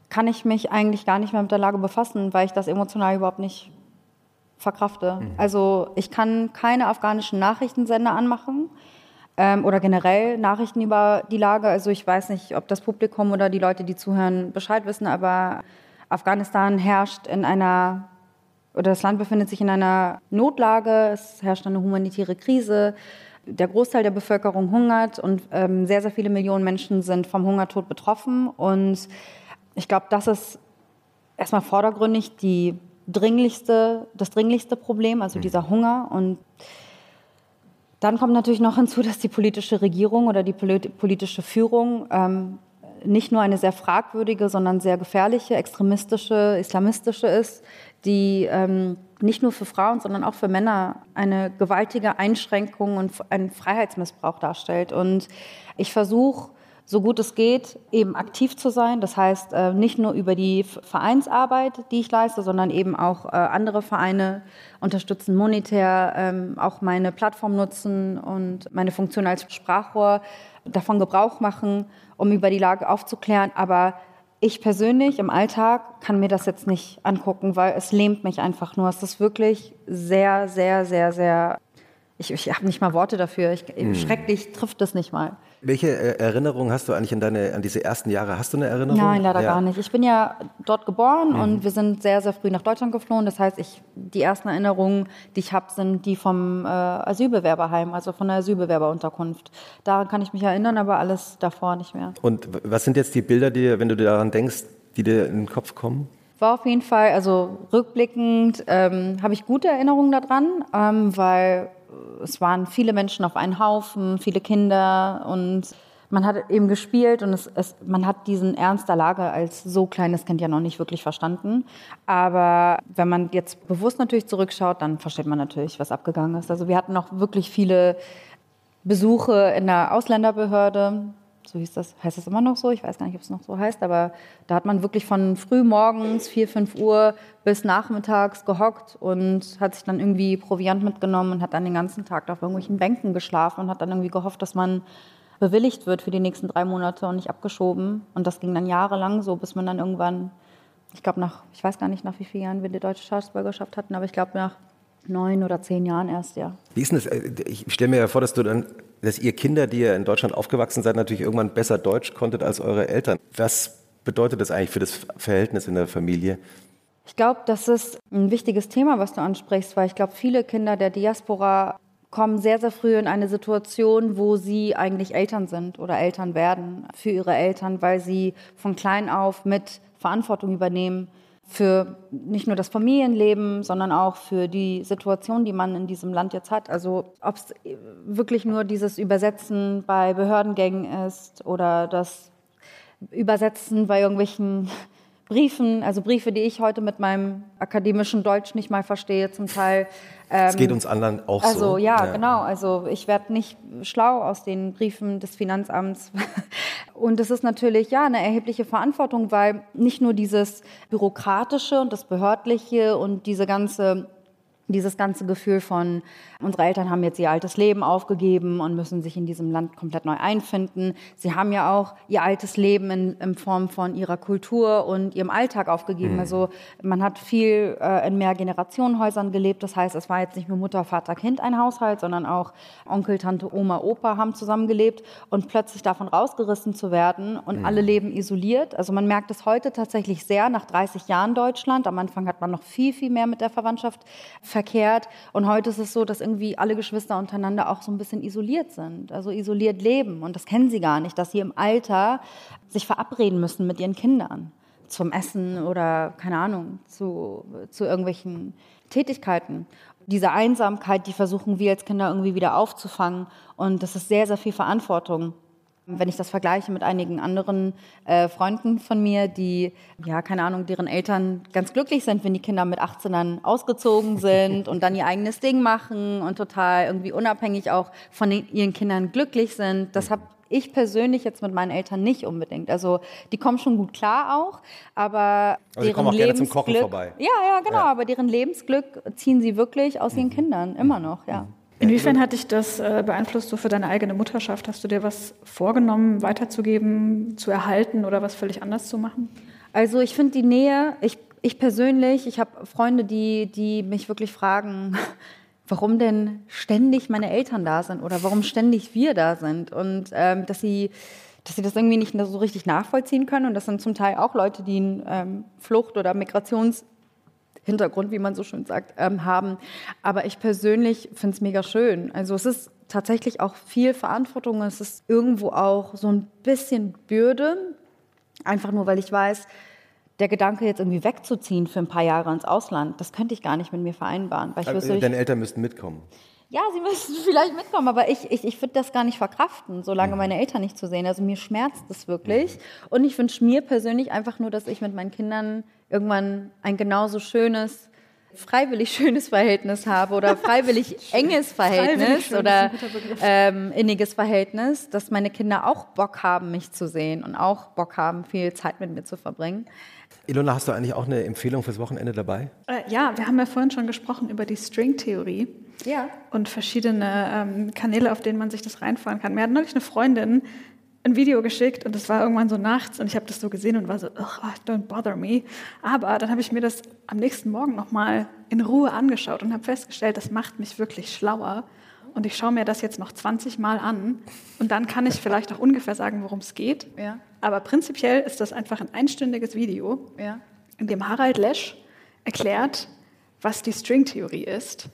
kann ich mich eigentlich gar nicht mehr mit der Lage befassen, weil ich das emotional überhaupt nicht verkrafte. Mhm. Also ich kann keine afghanischen Nachrichtensender anmachen ähm, oder generell Nachrichten über die Lage. Also ich weiß nicht, ob das Publikum oder die Leute, die zuhören, Bescheid wissen, aber Afghanistan herrscht in einer oder das Land befindet sich in einer Notlage, es herrscht eine humanitäre Krise, der Großteil der Bevölkerung hungert und ähm, sehr, sehr viele Millionen Menschen sind vom Hungertod betroffen. Und ich glaube, das ist erstmal vordergründig die dringlichste, das dringlichste Problem, also mhm. dieser Hunger. Und dann kommt natürlich noch hinzu, dass die politische Regierung oder die politische Führung ähm, nicht nur eine sehr fragwürdige, sondern sehr gefährliche, extremistische, islamistische ist, die ähm, nicht nur für Frauen, sondern auch für Männer eine gewaltige Einschränkung und einen Freiheitsmissbrauch darstellt. Und ich versuche so gut es geht, eben aktiv zu sein. Das heißt, äh, nicht nur über die Vereinsarbeit, die ich leiste, sondern eben auch äh, andere Vereine unterstützen, monetär, ähm, auch meine Plattform nutzen und meine Funktion als Sprachrohr davon Gebrauch machen, um über die Lage aufzuklären. Aber ich persönlich im Alltag kann mir das jetzt nicht angucken, weil es lähmt mich einfach nur. Es ist wirklich sehr, sehr, sehr, sehr. Ich, ich habe nicht mal Worte dafür. Ich, hm. Schrecklich trifft es nicht mal. Welche äh, Erinnerungen hast du eigentlich an, deine, an diese ersten Jahre? Hast du eine Erinnerung? Nein, leider ja. gar nicht. Ich bin ja dort geboren mhm. und wir sind sehr, sehr früh nach Deutschland geflohen. Das heißt, ich, die ersten Erinnerungen, die ich habe, sind die vom äh, Asylbewerberheim, also von der Asylbewerberunterkunft. Daran kann ich mich erinnern, aber alles davor nicht mehr. Und was sind jetzt die Bilder, die, wenn du daran denkst, die dir in den Kopf kommen? War auf jeden Fall, also rückblickend ähm, habe ich gute Erinnerungen daran, ähm, weil es waren viele Menschen auf einen Haufen, viele Kinder und man hat eben gespielt und es, es, man hat diesen Ernst der Lage als so kleines Kind ja noch nicht wirklich verstanden. Aber wenn man jetzt bewusst natürlich zurückschaut, dann versteht man natürlich, was abgegangen ist. Also wir hatten noch wirklich viele Besuche in der Ausländerbehörde, so hieß das, heißt das immer noch so? Ich weiß gar nicht, ob es noch so heißt, aber da hat man wirklich von früh morgens, 4, 5 Uhr bis nachmittags gehockt und hat sich dann irgendwie Proviant mitgenommen und hat dann den ganzen Tag auf irgendwelchen Bänken geschlafen und hat dann irgendwie gehofft, dass man bewilligt wird für die nächsten drei Monate und nicht abgeschoben. Und das ging dann jahrelang so, bis man dann irgendwann, ich glaube nach, ich weiß gar nicht, nach wie vielen Jahren wir die deutsche Staatsbürgerschaft hatten, aber ich glaube nach neun oder zehn Jahren erst, ja. Wie ist denn das? Ich stelle mir ja vor, dass du dann dass ihr Kinder, die ihr in Deutschland aufgewachsen seid, natürlich irgendwann besser Deutsch konntet als eure Eltern. Was bedeutet das eigentlich für das Verhältnis in der Familie? Ich glaube, das ist ein wichtiges Thema, was du ansprichst, weil ich glaube, viele Kinder der Diaspora kommen sehr, sehr früh in eine Situation, wo sie eigentlich Eltern sind oder Eltern werden für ihre Eltern, weil sie von klein auf mit Verantwortung übernehmen für nicht nur das Familienleben, sondern auch für die Situation, die man in diesem Land jetzt hat. Also ob es wirklich nur dieses Übersetzen bei Behördengängen ist oder das Übersetzen bei irgendwelchen Briefen, also Briefe, die ich heute mit meinem akademischen Deutsch nicht mal verstehe, zum Teil. Es ähm, geht uns anderen auch also, so. Also ja, ja, genau. Also ich werde nicht schlau aus den Briefen des Finanzamts. Und es ist natürlich ja eine erhebliche Verantwortung, weil nicht nur dieses bürokratische und das behördliche und diese ganze dieses ganze Gefühl von, unsere Eltern haben jetzt ihr altes Leben aufgegeben und müssen sich in diesem Land komplett neu einfinden. Sie haben ja auch ihr altes Leben in, in Form von ihrer Kultur und ihrem Alltag aufgegeben. Mhm. Also man hat viel äh, in Mehrgenerationenhäusern gelebt. Das heißt, es war jetzt nicht nur Mutter, Vater, Kind ein Haushalt, sondern auch Onkel, Tante, Oma, Opa haben zusammengelebt und plötzlich davon rausgerissen zu werden und mhm. alle leben isoliert. Also man merkt es heute tatsächlich sehr nach 30 Jahren Deutschland. Am Anfang hat man noch viel, viel mehr mit der Verwandtschaft verkehrt verkehrt. Und heute ist es so, dass irgendwie alle Geschwister untereinander auch so ein bisschen isoliert sind, also isoliert leben. Und das kennen sie gar nicht, dass sie im Alter sich verabreden müssen mit ihren Kindern zum Essen oder keine Ahnung, zu, zu irgendwelchen Tätigkeiten. Diese Einsamkeit, die versuchen wir als Kinder irgendwie wieder aufzufangen. Und das ist sehr, sehr viel Verantwortung. Wenn ich das vergleiche mit einigen anderen äh, Freunden von mir, die, ja, keine Ahnung, deren Eltern ganz glücklich sind, wenn die Kinder mit 18 dann ausgezogen sind und dann ihr eigenes Ding machen und total irgendwie unabhängig auch von den, ihren Kindern glücklich sind, das habe ich persönlich jetzt mit meinen Eltern nicht unbedingt. Also die kommen schon gut klar auch, aber also deren auch Lebensglück, Ja, ja, genau, ja. aber deren Lebensglück ziehen sie wirklich aus ihren mhm. Kindern immer noch, ja. Mhm. Inwiefern hat dich das äh, beeinflusst so für deine eigene Mutterschaft? Hast du dir was vorgenommen, weiterzugeben, zu erhalten oder was völlig anders zu machen? Also ich finde die Nähe, ich, ich persönlich, ich habe Freunde, die, die mich wirklich fragen, warum denn ständig meine Eltern da sind oder warum ständig wir da sind und ähm, dass sie dass sie das irgendwie nicht so richtig nachvollziehen können. Und das sind zum Teil auch Leute, die einen ähm, Flucht- oder Migrations- Hintergrund, wie man so schön sagt, ähm, haben. Aber ich persönlich finde es mega schön. Also es ist tatsächlich auch viel Verantwortung. Es ist irgendwo auch so ein bisschen Bürde. Einfach nur, weil ich weiß, der Gedanke, jetzt irgendwie wegzuziehen für ein paar Jahre ins Ausland, das könnte ich gar nicht mit mir vereinbaren. Weil ich wüsste, Deine Eltern müssten mitkommen. Ja, sie müssen vielleicht mitkommen, aber ich, ich, ich würde das gar nicht verkraften, solange mhm. meine Eltern nicht zu sehen. Also mir schmerzt das wirklich. Mhm. Und ich wünsche mir persönlich einfach nur, dass ich mit meinen Kindern irgendwann ein genauso schönes freiwillig schönes Verhältnis habe oder freiwillig enges Verhältnis schön, oder ähm, inniges Verhältnis, dass meine Kinder auch Bock haben, mich zu sehen und auch Bock haben, viel Zeit mit mir zu verbringen. Ilona, hast du eigentlich auch eine Empfehlung fürs Wochenende dabei? Äh, ja, wir haben ja vorhin schon gesprochen über die Stringtheorie. Ja. und verschiedene ähm, Kanäle, auf denen man sich das reinfahren kann. Mir hat neulich eine Freundin ein Video geschickt und es war irgendwann so nachts und ich habe das so gesehen und war so, "Ugh, don't bother me. Aber dann habe ich mir das am nächsten Morgen nochmal in Ruhe angeschaut und habe festgestellt, das macht mich wirklich schlauer. Und ich schaue mir das jetzt noch 20 Mal an und dann kann ich vielleicht auch ungefähr sagen, worum es geht. Ja. Aber prinzipiell ist das einfach ein einstündiges Video, Ja. in dem Harald Lesch erklärt, was die Stringtheorie ist.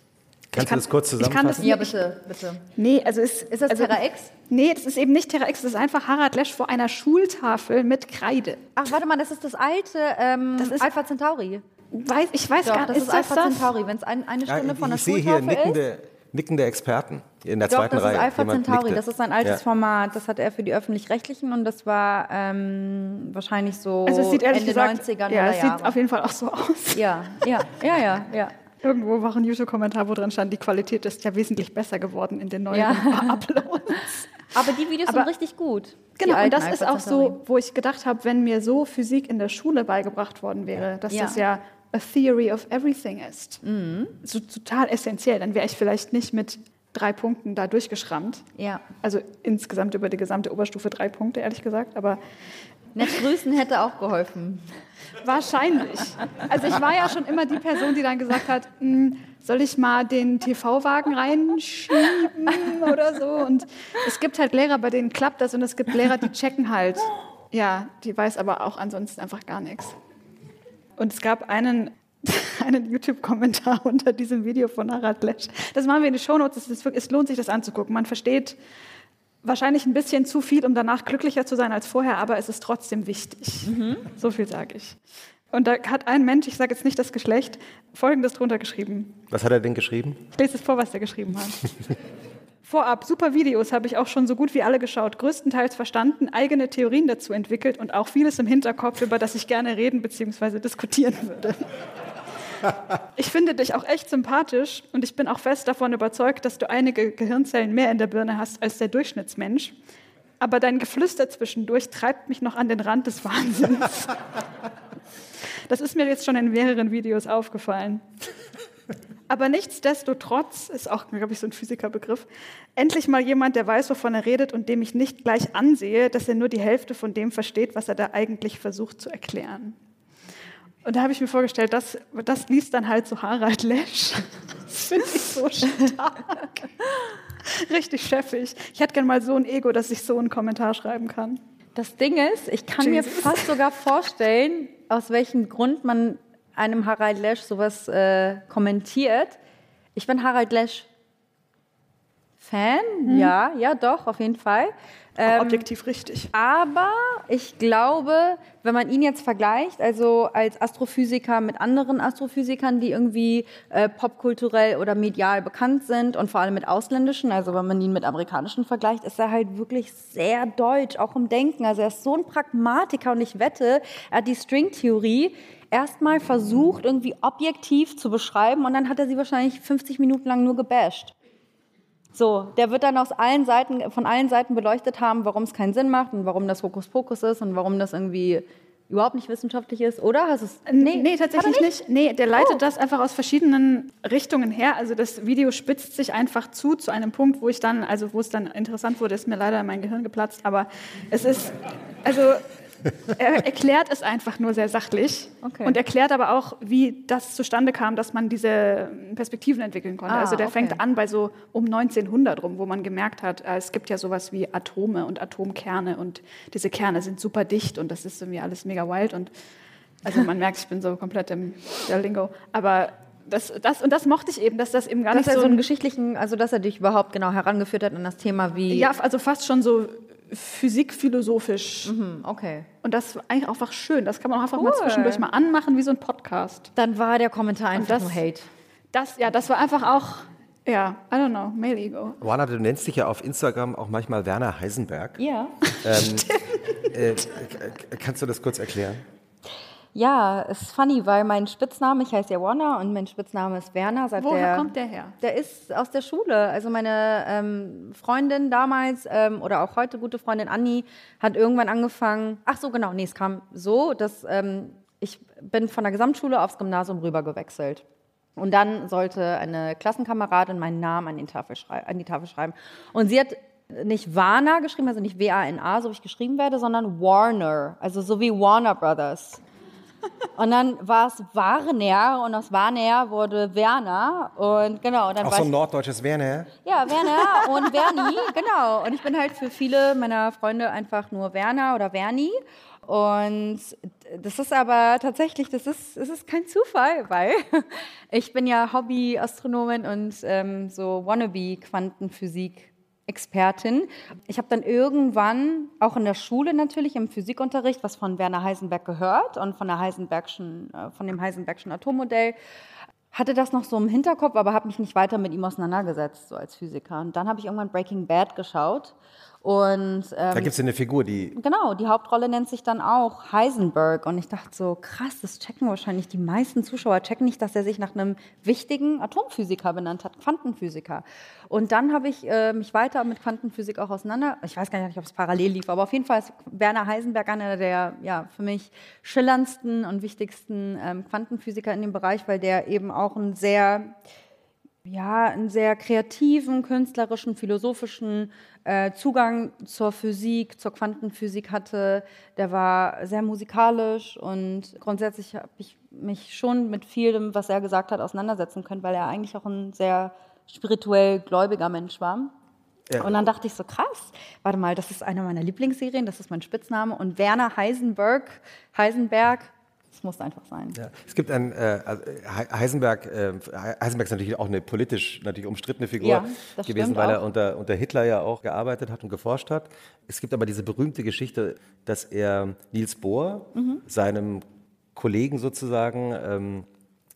Kannst kann- du das kurz ich kann das zusammenfassen? Ja, bitte, bitte. Nee, also ist, Ist das also, Terra X? Nee, das ist eben nicht Terra X, das ist einfach Harald Lesch vor einer Schultafel mit Kreide. Ach, warte mal, das ist das alte ähm, Das ist- Alpha Centauri. Weiß, ich weiß Doch, gar das nicht, ist, ist das Alpha das? Centauri. Wenn es ein, eine Ja, Stunde ich von der ich sehe hier Schultafel ist. nickende, nickende Experten in der Doch, zweiten das Reihe. ist Alpha Jemand Centauri. nickte. Das ist ein altes Ja. Format. Das hat er für die Öffentlich-Rechtlichen und das war ähm, wahrscheinlich so Also es sieht Ende gesagt, 90er, ja, es sieht auf jeden Fall auch so aus. ja, ja, ja, ja, ja. Irgendwo war ein YouTube-Kommentar, wo drin stand, die Qualität ist ja wesentlich besser geworden in den neuen Ja. Uploads. Aber die Videos Aber- sind richtig gut. Genau, und das ist auch so, wo ich gedacht habe, wenn mir so Physik in der Schule beigebracht worden wäre, dass Ja. das ja a theory of everything ist. Mhm. So total essentiell, dann wäre ich vielleicht nicht mit drei Punkten da durchgeschrammt. Ja. Also insgesamt über die gesamte Oberstufe drei Punkte, ehrlich gesagt. Aber Nett grüßen hätte auch geholfen. wahrscheinlich. Also ich war ja schon immer die Person, die dann gesagt hat, "Hm, soll ich mal den TV-Wagen reinschieben oder so. Und es gibt halt Lehrer, bei denen klappt das und es gibt Lehrer, die checken halt. Ja, die weiß aber auch ansonsten einfach gar nichts. Und es gab einen, einen YouTube-Kommentar unter diesem Video von Harald Lesch. Das machen wir in die Shownotes. Es, es lohnt sich, das anzugucken. Man versteht wahrscheinlich ein bisschen zu viel, um danach glücklicher zu sein als vorher, aber es ist trotzdem wichtig. So viel sage ich. Und da hat ein Mensch, ich sage jetzt nicht das Geschlecht, Folgendes drunter geschrieben. Was hat er denn geschrieben? Ich lese es vor, was er geschrieben hat. Vorab, super Videos habe ich auch schon so gut wie alle geschaut, größtenteils verstanden, eigene Theorien dazu entwickelt und auch vieles im Hinterkopf, über das ich gerne reden bzw. diskutieren würde. Ich finde dich auch echt sympathisch und ich bin auch fest davon überzeugt, dass du einige Gehirnzellen mehr in der Birne hast als der Durchschnittsmensch. Aber dein Geflüster zwischendurch treibt mich noch an den Rand des Wahnsinns. Das ist mir jetzt schon in mehreren Videos aufgefallen. Aber nichtsdestotrotz ist auch, glaube ich, so ein Physikerbegriff, endlich mal jemand, der weiß, wovon er redet und dem ich nicht gleich ansehe, dass er nur die Hälfte von dem versteht, was er da eigentlich versucht zu erklären. Und da habe ich mir vorgestellt, das, das liest dann halt so Harald Lesch. Das finde ich so stark. Richtig chefig. Ich hätte gerne mal so ein Ego, dass ich so einen Kommentar schreiben kann. Das Ding ist, ich kann mir Jesus. fast sogar vorstellen, aus welchem Grund man einem Harald Lesch sowas äh, kommentiert. Ich bin Harald Lesch Fan, ja, ja, doch, auf jeden Fall. Ähm, objektiv richtig. aber ich glaube, wenn man ihn jetzt vergleicht, also als Astrophysiker mit anderen Astrophysikern, die irgendwie äh, popkulturell oder medial bekannt sind und vor allem mit ausländischen, also wenn man ihn mit amerikanischen vergleicht, ist er halt wirklich sehr deutsch, auch im Denken. Also er ist so ein Pragmatiker und ich wette, er hat die Stringtheorie erstmal versucht, irgendwie objektiv zu beschreiben und dann hat er sie wahrscheinlich 50 Minuten lang nur gebasht. So, der wird dann aus allen Seiten, von allen Seiten beleuchtet haben, warum es keinen Sinn macht und warum das Hokuspokus ist und warum das irgendwie überhaupt nicht wissenschaftlich ist, oder? Hast du's- Nee, er tatsächlich nicht? Nee, der leitet Oh. das einfach aus verschiedenen Richtungen her. Also das Video spitzt sich einfach zu, zu einem Punkt, wo ich dann, also wo es dann interessant wurde, ist mir leider mein Gehirn geplatzt, aber es ist, also er erklärt es einfach nur sehr sachlich Okay. und erklärt aber auch, wie das zustande kam, dass man diese Perspektiven entwickeln konnte. Ah, also der okay. fängt an bei so um 1900 rum, wo man gemerkt hat, äh, es gibt ja sowas wie Atome und Atomkerne und diese Kerne sind super dicht und das ist irgendwie alles mega wild und also man merkt, ich bin so komplett im der Lingo, aber das, das und das mochte ich eben, dass das eben gar Dass nicht er so so einen ein, geschichtlichen, also dass er dich überhaupt genau herangeführt hat an das Thema wie. ja, also fast schon so physikphilosophisch Hm, okay. und das war eigentlich einfach schön. Das kann man auch einfach mal Cool. zwischendurch mal anmachen wie so ein Podcast. Dann war der Kommentar einfach das- nur Hate. Das, ja, das war einfach auch, ja, I don't know, Male Ego. Juana, du nennst dich ja auf Instagram auch manchmal Werner Heisenberg. Ja. Ähm, äh, k- kannst du das kurz erklären? Ja, es ist funny, weil mein Spitzname, ich heiße ja Warner und mein Spitzname ist Werner. Seit Woher der, kommt der her? Der ist aus der Schule. Also meine ähm, Freundin damals ähm, oder auch heute gute Freundin Anni hat irgendwann angefangen. Ach so, genau, nee, es kam so, dass ähm, ich bin von der Gesamtschule aufs Gymnasium rüber gewechselt. Und dann sollte eine Klassenkameradin meinen Namen an die Tafel schreiben. Und sie hat nicht Warner geschrieben, also nicht W-A-N-A, so wie ich geschrieben werde, sondern Warner, also so wie Warner Brothers. Und dann war es Warner und aus Warner wurde Werner und genau. Dann Auch so ein norddeutsches Werner. ja, Werner und Werni, genau. Und ich bin halt für viele meiner Freunde einfach nur Werner oder Werni. Und das ist aber tatsächlich, das ist, das ist kein Zufall, weil ich bin ja Hobby-Astronomin und ähm, so Wannabe-Quantenphysik. Expertin. Ich habe dann irgendwann, auch in der Schule natürlich, im Physikunterricht, was von Werner Heisenberg gehört und von, der Heisenbergschen, äh, von dem Heisenbergschen Atommodell, hatte das noch so im Hinterkopf, aber habe mich nicht weiter mit ihm auseinandergesetzt, so als Physiker. Und dann habe ich irgendwann Breaking Bad geschaut und ähm, Da gibt es eine Figur, die Genau, die Hauptrolle nennt sich dann auch Heisenberg. Und ich dachte so, krass, das checken wahrscheinlich die meisten Zuschauer, checken nicht, dass er sich nach einem wichtigen Atomphysiker benannt hat, Quantenphysiker. Und dann habe ich äh, mich weiter mit Quantenphysik auch auseinander, ich weiß gar nicht, ob es parallel lief, aber auf jeden Fall ist Werner Heisenberg einer der ja, für mich schillerndsten und wichtigsten ähm, Quantenphysiker in dem Bereich, weil der eben auch ein sehr ja, einen sehr kreativen, künstlerischen, philosophischen äh, Zugang zur Physik, zur Quantenphysik hatte. Der war sehr musikalisch und grundsätzlich habe ich mich schon mit vielem, was er gesagt hat, auseinandersetzen können, weil er eigentlich auch ein sehr spirituell gläubiger Mensch war. Ja. Und dann dachte ich so, krass, warte mal, das ist eine meiner Lieblingsserien, das ist mein Spitzname. Und Werner Heisenberg, Heisenberg, das muss einfach sein. Ja. Es gibt ein äh, Heisenberg. Äh, Heisenberg ist natürlich auch eine politisch natürlich umstrittene Figur Ja, gewesen, weil er unter, unter Hitler ja auch gearbeitet hat und geforscht hat. Es gibt aber diese berühmte Geschichte, dass er Niels Bohr, Mhm. seinem Kollegen sozusagen ähm,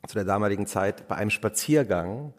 zu der damaligen Zeit bei einem Spaziergang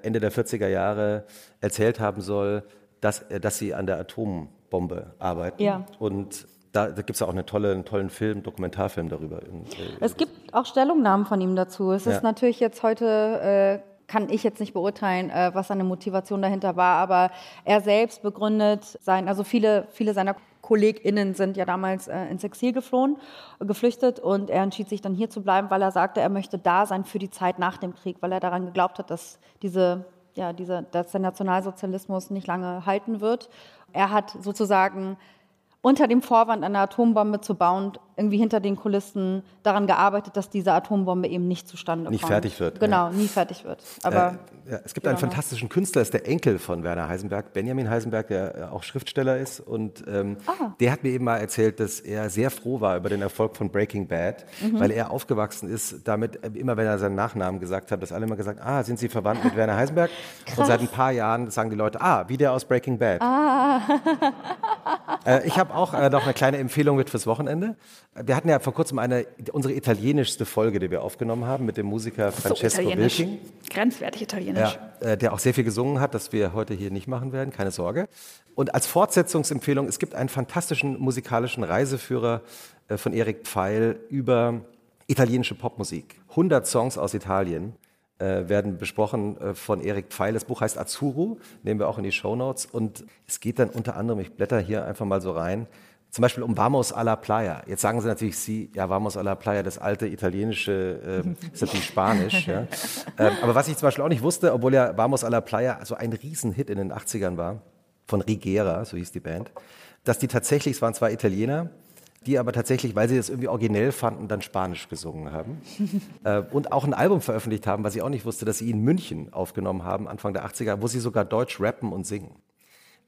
Ende der 40er Jahre erzählt haben soll, dass, dass sie an der Atombombe arbeiten. Ja. Und da, da gibt es ja auch eine tolle, einen tollen Film, Dokumentarfilm darüber. In, äh, Es gibt auch Stellungnahmen von ihm dazu. Es Ja. ist natürlich jetzt heute, äh, kann ich jetzt nicht beurteilen, äh, was seine Motivation dahinter war, aber er selbst begründet sein, also viele, viele seiner KollegInnen sind ja damals äh, ins Exil geflohen, geflüchtet und er entschied sich dann hier zu bleiben, weil er sagte, er möchte da sein für die Zeit nach dem Krieg, weil er daran geglaubt hat, dass diese ja, diese, dass der Nationalsozialismus nicht lange halten wird. Er hat sozusagen unter dem Vorwand, eine Atombombe zu bauen, irgendwie hinter den Kulissen daran gearbeitet, dass diese Atombombe eben nicht zustande Nicht kommt. fertig wird, Genau, nie fertig wird. Aber Äh, ja, es gibt einen fantastischen Künstler, ist der Enkel von Werner Heisenberg, Benjamin Heisenberg, der äh, auch Schriftsteller ist. Und ähm, Ah. der hat mir eben mal erzählt, dass er sehr froh war über den Erfolg von Breaking Bad, Mhm. weil er aufgewachsen ist damit, äh, immer wenn er seinen Nachnamen gesagt hat, dass alle immer gesagt, ah, sind Sie verwandt mit Werner Heisenberg? Und seit ein paar Jahren sagen die Leute, ah, wie der aus Breaking Bad. Ah. Äh, ich habe auch äh, noch eine kleine Empfehlung mit fürs Wochenende. Wir hatten ja vor kurzem eine, unsere italienischste Folge, die wir aufgenommen haben mit dem Musiker Francesco italienisch. Wilking. Grenzwertig italienisch. Ja, äh, der auch sehr viel gesungen hat, das wir heute hier nicht machen werden, keine Sorge. Und als Fortsetzungsempfehlung, es gibt einen fantastischen musikalischen Reiseführer äh, von Erik Pfeil über italienische Popmusik. 100 Songs aus Italien äh, werden besprochen äh, von Erik Pfeil. Das Buch heißt Azzurro, nehmen wir auch in die Shownotes. Und es geht dann unter anderem, ich blätter hier einfach mal so rein, zum Beispiel um Vamos a la Playa. Jetzt sagen Sie natürlich Sie, ja, Vamos a la Playa, das alte italienische, ähm, ist natürlich Spanisch. ja. ähm, aber was ich zum Beispiel auch nicht wusste, obwohl ja Vamos a la Playa so ein Riesenhit in den 80ern war, von Rigera, so hieß die Band, dass die tatsächlich, es waren zwei Italiener, die aber tatsächlich, weil sie das irgendwie originell fanden, dann Spanisch gesungen haben. äh, und auch ein Album veröffentlicht haben, was ich auch nicht wusste, dass sie in München aufgenommen haben, Anfang der 80er, wo sie sogar Deutsch rappen und singen.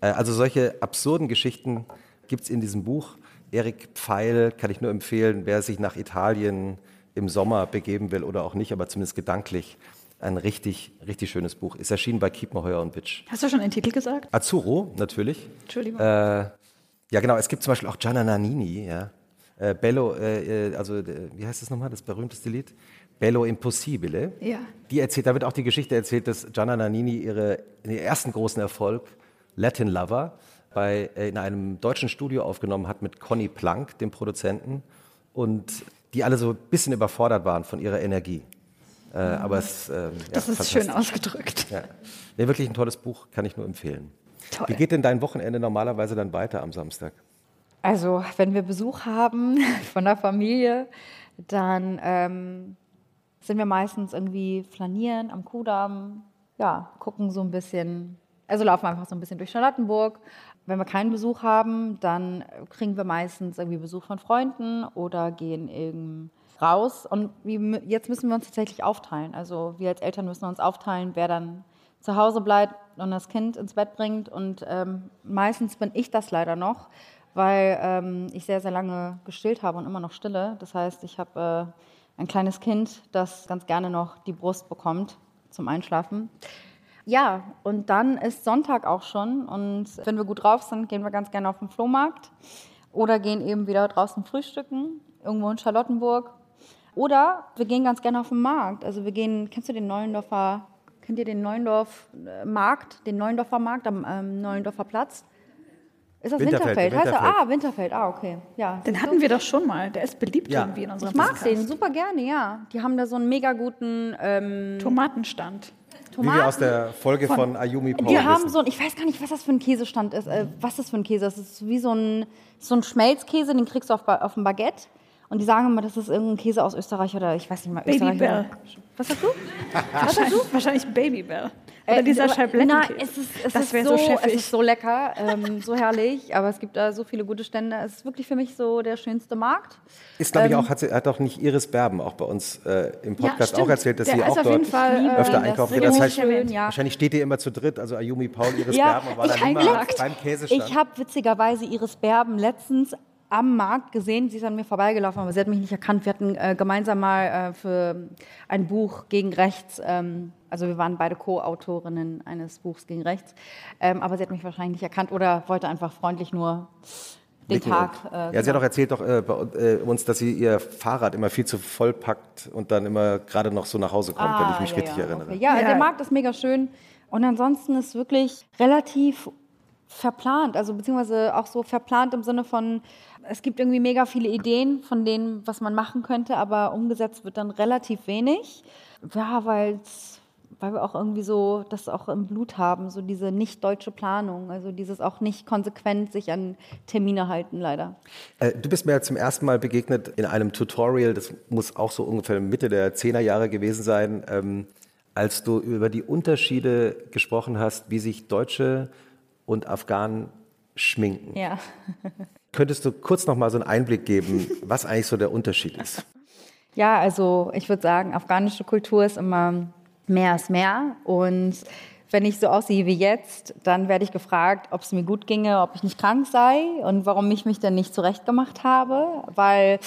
Äh, also solche absurden Geschichten gibt es in diesem Buch. Erik Pfeil kann ich nur empfehlen, wer sich nach Italien im Sommer begeben will oder auch nicht, aber zumindest gedanklich. Ein richtig, richtig schönes Buch. Ist erschienen bei Kiepenheuer und Bitsch. Hast du schon den Titel gesagt? Azzurro, natürlich. Entschuldigung. Äh, ja, genau. Es gibt zum Beispiel auch Gianna Nannini, ja. Äh, Bello, äh, äh, also, äh, wie heißt das nochmal, das berühmteste Lied? Bello Impossibile. Ja. Die erzählt, da wird auch die Geschichte erzählt, dass Gianna Nannini ihre, ihren ersten großen Erfolg, Latin Lover, bei, äh, in einem deutschen Studio aufgenommen hat mit Conny Plank, dem Produzenten. Und die alle so ein bisschen überfordert waren von ihrer Energie. Äh, aber es, äh, ja, das ist schön ausgedrückt. Ja. Nee, wirklich ein tolles Buch, kann ich nur empfehlen. Toll. Wie geht denn dein Wochenende normalerweise dann weiter am Samstag? Also, wenn wir Besuch haben von der Familie, dann ähm, sind wir meistens irgendwie flanieren am Kudamm, ja, gucken so ein bisschen, also laufen einfach so ein bisschen durch Charlottenburg. Wenn wir keinen Besuch haben, dann kriegen wir meistens irgendwie Besuch von Freunden oder gehen eben raus. Und jetzt müssen wir uns tatsächlich aufteilen. Also wir als Eltern müssen uns aufteilen, wer dann zu Hause bleibt und das Kind ins Bett bringt. Und ähm, meistens bin ich das leider noch, weil ähm, ich sehr, sehr lange gestillt habe und immer noch stille. Das heißt, ich habe äh, ein kleines Kind, das ganz gerne noch die Brust bekommt zum Einschlafen. Ja, und dann ist Sonntag auch schon. Und wenn wir gut drauf sind, gehen wir ganz gerne auf den Flohmarkt oder gehen eben wieder draußen frühstücken, irgendwo in Charlottenburg. Oder wir gehen ganz gerne auf den Markt. Also wir gehen, kennst du den Neuendorfer, kennt ihr den Neuendorf äh, Markt, den Neuendorfer Markt am ähm, Neuendorfer Platz? Ist das Winterfeld, Winterfeld? Heißt er? Winterfeld. Ah, Winterfeld, ah, okay. Ja. Den hatten wir doch schon mal. Der ist beliebt Ja. irgendwie in unserem Ich mag Podcast. den super gerne, ja. Die haben da so einen mega guten ähm, Tomatenstand. Wie wir aus der Folge von, Ayumi Paul Die haben wissen. so ein, ich weiß gar nicht, was das für ein Käsestand ist, äh, was das für ein Käse ist. Das ist wie so ein, so ein Schmelzkäse, den kriegst du auf, auf dem Baguette. Und die sagen immer, das ist irgendein Käse aus Österreich oder ich weiß nicht mal. Österreich Babybel. oder- Was sagst du? Wahrscheinlich, wahrscheinlich Babybel. Oder Äh, dieser Scheiblettenkäse. Nein, es ist, es das ist wäre so, so, es ist so lecker, ähm, so herrlich, aber es gibt da so viele gute Stände. Es ist wirklich für mich so der schönste Markt. Ist, glaube ich, Ähm, auch, hat, sie, hat auch nicht Iris Berben auch bei uns äh, im Ja, Podcast stimmt. auch erzählt, dass Der sie auch dort Fall, äh, öfter das einkaufen ist geht. Das richtig heißt, schön, ja. wahrscheinlich steht ihr immer zu dritt, also Ayumi Paul, Iris Ja, Berben und war ich dann immer beim Käsestand. Ich habe witzigerweise Iris Berben letztens am Markt gesehen. Sie ist an mir vorbeigelaufen, aber sie hat mich nicht erkannt. Wir hatten äh, gemeinsam mal äh, für ein Buch gegen Rechts, ähm, also wir waren beide Co-Autorinnen eines Buchs gegen Rechts, ähm, aber sie hat mich wahrscheinlich nicht erkannt oder wollte einfach freundlich nur den Blicken Tag. äh, ja, sie hat genau. auch erzählt doch äh, bei äh, uns, dass sie ihr Fahrrad immer viel zu voll packt und dann immer gerade noch so nach Hause kommt, wenn ich mich Ah, ja, richtig ja, erinnere. Okay. Ja, Ja. der Markt ist mega schön. Und ansonsten ist wirklich relativ verplant, also beziehungsweise auch so verplant im Sinne von, es gibt irgendwie mega viele Ideen von denen, was man machen könnte, aber umgesetzt wird dann relativ wenig. Ja, weil's, weil wir auch irgendwie so das auch im Blut haben, so diese nicht deutsche Planung, also dieses auch nicht konsequent sich an Termine halten, leider. Äh, du bist mir ja zum ersten Mal begegnet in einem Tutorial, das muss auch so ungefähr Mitte der 10er Jahre gewesen sein, ähm, als du über die Unterschiede gesprochen hast, wie sich Deutsche und Afghanen schminken. Ja. Könntest du kurz noch mal so einen Einblick geben, was eigentlich so der Unterschied ist? Ja, also ich würde sagen, afghanische Kultur ist immer mehr ist mehr. Und wenn ich so aussehe wie jetzt, dann werde ich gefragt, ob es mir gut ginge, ob ich nicht krank sei und warum ich mich denn nicht zurechtgemacht habe. Weil,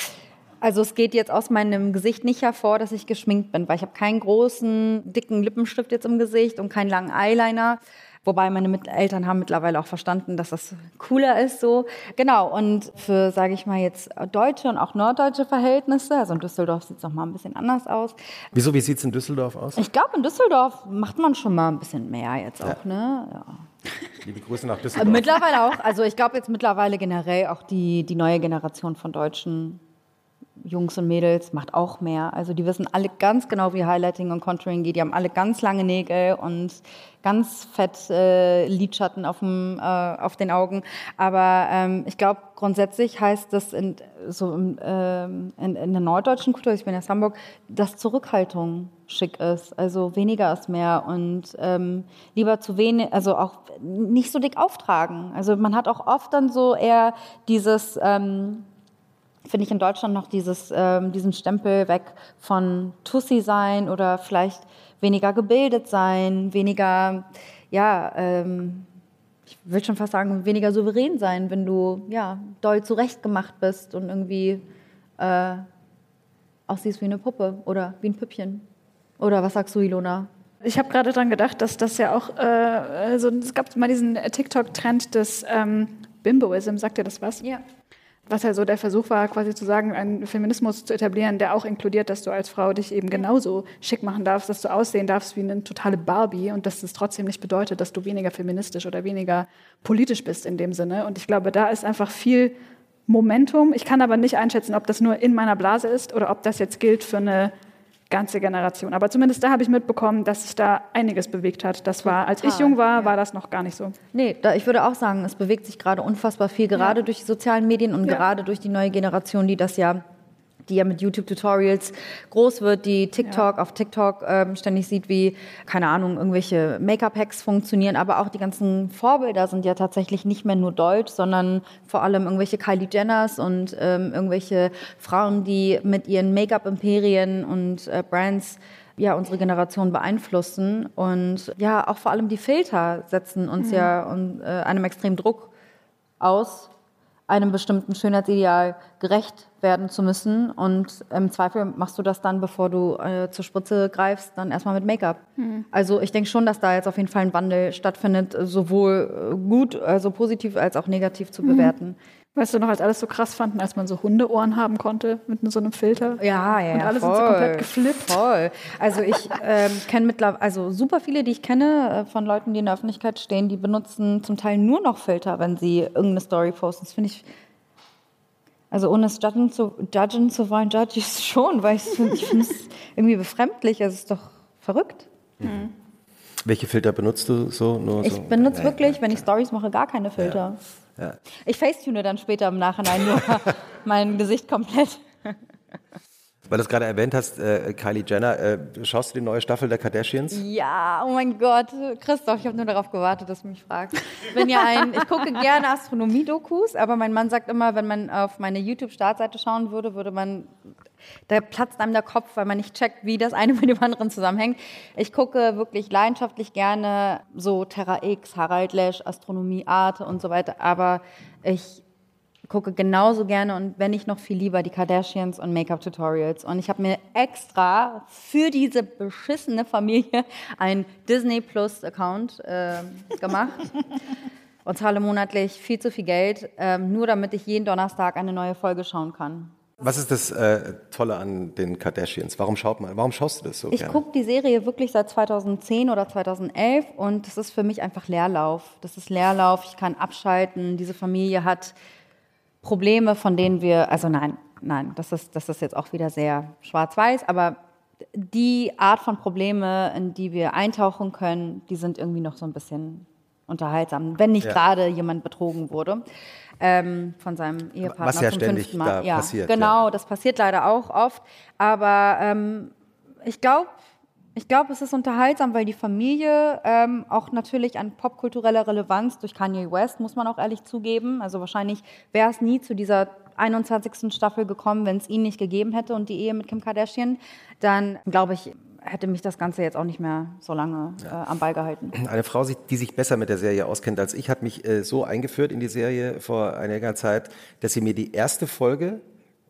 also es geht jetzt aus meinem Gesicht nicht hervor, dass ich geschminkt bin, weil ich habe keinen großen, dicken Lippenstift jetzt im Gesicht und keinen langen Eyeliner. Wobei meine Mit- Eltern haben mittlerweile auch verstanden, dass das cooler ist so. Genau, und für, sage ich mal jetzt, deutsche und auch norddeutsche Verhältnisse, also in Düsseldorf sieht es noch mal ein bisschen anders aus. Wieso, wie sieht es in Düsseldorf aus? Ich glaube, in Düsseldorf macht man schon mal ein bisschen mehr jetzt auch, ne? Ja. Liebe Grüße nach Äh, Düsseldorf. Mittlerweile auch, also ich glaube jetzt mittlerweile generell auch die, die neue Generation von Deutschen, Jungs und Mädels, macht auch mehr. Also die wissen alle ganz genau, wie Highlighting und Contouring geht. Die haben alle ganz lange Nägel und ganz fett äh, Lidschatten auf, dem, äh, auf den Augen. Aber ähm, ich glaube, grundsätzlich heißt das in, so im, ähm, in, in der norddeutschen Kultur, ich bin aus Hamburg, dass Zurückhaltung schick ist. Also weniger ist mehr und ähm, lieber zu wenig, also auch nicht so dick auftragen. Also man hat auch oft dann so eher dieses, ähm, finde ich in Deutschland noch dieses, ähm, diesen Stempel weg von Tussi sein oder vielleicht weniger gebildet sein, weniger, ja, ähm, ich will schon fast sagen, weniger souverän sein, wenn du ja doll zurechtgemacht bist und irgendwie äh, aussiehst wie eine Puppe oder wie ein Püppchen. Oder was sagst du, Ilona? Ich habe gerade dran gedacht, dass das ja auch, äh, so, es gab mal diesen TikTok-Trend des ähm, Bimboism, sagt ihr das was? Ja. Was ja so der Versuch war, quasi zu sagen, einen Feminismus zu etablieren, der auch inkludiert, dass du als Frau dich eben genauso schick machen darfst, dass du aussehen darfst wie eine totale Barbie und dass das trotzdem nicht bedeutet, dass du weniger feministisch oder weniger politisch bist in dem Sinne. Und ich glaube, da ist einfach viel Momentum. Ich kann aber nicht einschätzen, ob das nur in meiner Blase ist oder ob das jetzt gilt für eine ganze Generation. Aber zumindest da habe ich mitbekommen, dass sich da einiges bewegt hat. Das war, als ich jung war, war das noch gar nicht so. Nee, da, ich würde auch sagen, es bewegt sich gerade unfassbar viel, gerade ja. durch die sozialen Medien und ja. gerade durch die neue Generation, die das ja die ja mit YouTube-Tutorials groß wird, die TikTok ja. auf TikTok ähm, ständig sieht, wie, keine Ahnung, irgendwelche Make-up-Hacks funktionieren. Aber auch die ganzen Vorbilder sind ja tatsächlich nicht mehr nur deutsch, sondern vor allem irgendwelche Kylie Jenners und ähm, irgendwelche Frauen, die mit ihren Make-up-Imperien und äh, Brands ja unsere Generation beeinflussen. Und ja, auch vor allem die Filter setzen uns mhm. ja und, äh, einem extremen Druck aus, einem bestimmten Schönheitsideal gerecht werden zu müssen. Und im Zweifel machst du das dann, bevor du äh, zur Spritze greifst, dann erstmal mit Make-up. Mhm. Also ich denke schon, dass da jetzt auf jeden Fall ein Wandel stattfindet, sowohl äh, gut, also positiv als auch negativ zu mhm. bewerten. Weißt du noch, als alles so krass fanden, als man so Hundeohren haben konnte mit so einem Filter? Ja, ja, Und alle voll, sind so komplett geflippt. Voll. Also ich ähm, kenne mittlerweile, also super viele, die ich kenne, äh, von Leuten, die in der Öffentlichkeit stehen, die benutzen zum Teil nur noch Filter, wenn sie irgendeine Story posten. Das finde ich also ohne es judgen zu, judgen zu wollen, judge ich es schon, weil ich, ich finde es irgendwie befremdlich. Also es ist doch verrückt. Mhm. Welche Filter benutzt du so? Nur ich so? benutze ja, wirklich, wenn ich Stories mache, gar keine Filter. Ja. Ja. Ich facetune dann später im Nachhinein nur mein Gesicht komplett. Weil du es gerade erwähnt hast, äh, Kylie Jenner, äh, schaust du die neue Staffel der Kardashians? Ja, oh mein Gott, Christoph, ich habe nur darauf gewartet, dass du mich fragst. Ich bin ja ein, ich gucke gerne Astronomie-Dokus, aber mein Mann sagt immer, wenn man auf meine YouTube-Startseite schauen würde, würde man, da platzt einem der Kopf, weil man nicht checkt, wie das eine mit dem anderen zusammenhängt. Ich gucke wirklich leidenschaftlich gerne so Terra X, Harald Lesch, Astronomie, Arte und so weiter, aber ich gucke genauso gerne und wenn nicht noch viel lieber die Kardashians und Make-up-Tutorials. Und ich habe mir extra für diese beschissene Familie einen Disney Plus-Account äh, gemacht und zahle monatlich viel zu viel Geld, äh, nur damit ich jeden Donnerstag eine neue Folge schauen kann. Was ist das äh, Tolle an den Kardashians? Warum schaut man? Warum schaust du das so? Ich gucke die Serie wirklich seit 2010 oder 2011 und das ist für mich einfach Leerlauf. Das ist Leerlauf. Ich kann abschalten. Diese Familie hat Probleme, von denen wir, also nein, nein, das ist, das ist jetzt auch wieder sehr schwarz-weiß, aber die Art von Probleme, in die wir eintauchen können, die sind irgendwie noch so ein bisschen unterhaltsam, wenn nicht ja. gerade jemand betrogen wurde ähm, von seinem Ehepartner Was ja zum ständig fünften Mal. Da ja, passiert. Genau, ja. das passiert leider auch oft. Aber ähm, ich glaube, ich glaube, es ist unterhaltsam, weil die Familie ähm, auch natürlich an popkultureller Relevanz durch Kanye West, muss man auch ehrlich zugeben. Also wahrscheinlich wäre es nie zu dieser 21. Staffel gekommen, wenn es ihn nicht gegeben hätte und die Ehe mit Kim Kardashian. Dann, glaube ich, hätte mich das Ganze jetzt auch nicht mehr so lange äh, am Ball gehalten. Eine Frau, die sich besser mit der Serie auskennt als ich, hat mich äh, so eingeführt in die Serie vor einiger Zeit, dass sie mir die erste Folge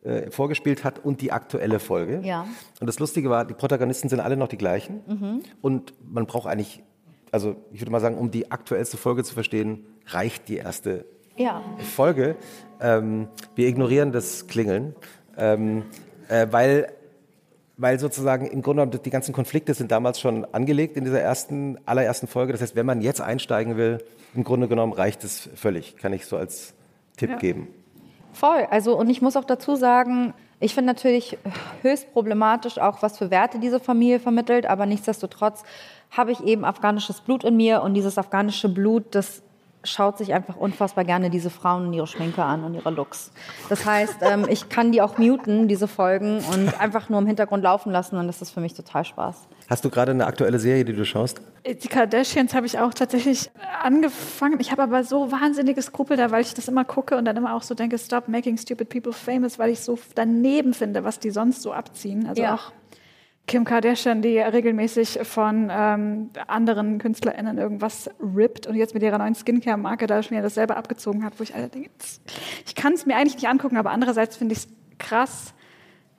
äh, vorgespielt hat und die aktuelle Folge. Ja. Und das Lustige war, die Protagonisten sind alle noch die gleichen. Mhm. Und man braucht eigentlich, also ich würde mal sagen, um die aktuellste Folge zu verstehen, reicht die erste ja. Folge. Ähm, wir ignorieren das Klingeln, ähm, äh, weil weil sozusagen im Grunde genommen die ganzen Konflikte sind damals schon angelegt in dieser ersten, allerersten Folge. Das heißt, wenn man jetzt einsteigen will, im Grunde genommen reicht es völlig. Kann ich so als Tipp ja. geben. Voll. Also, und ich muss auch dazu sagen, ich finde natürlich höchst problematisch auch, was für Werte diese Familie vermittelt, aber nichtsdestotrotz habe ich eben afghanisches Blut in mir und dieses afghanische Blut, das schaut sich einfach unfassbar gerne diese Frauen und ihre Schminke an und ihre Looks. Das heißt, ähm, ich kann die auch muten, diese Folgen, und einfach nur im Hintergrund laufen lassen und das ist für mich total Spaß. Hast du gerade eine aktuelle Serie, die du schaust? Die Kardashians habe ich auch tatsächlich angefangen. Ich habe aber so wahnsinnige Skrupel da, weil ich das immer gucke und dann immer auch so denke, stop making stupid people famous, weil ich so daneben finde, was die sonst so abziehen. Also ja. auch Kim Kardashian, die regelmäßig von ähm, anderen KünstlerInnen irgendwas rippt und jetzt mit ihrer neuen Skincare-Marke da schon wieder dasselbe abgezogen hat, wo ich alle denke, ich kann es mir eigentlich nicht angucken, aber andererseits finde ich es krass,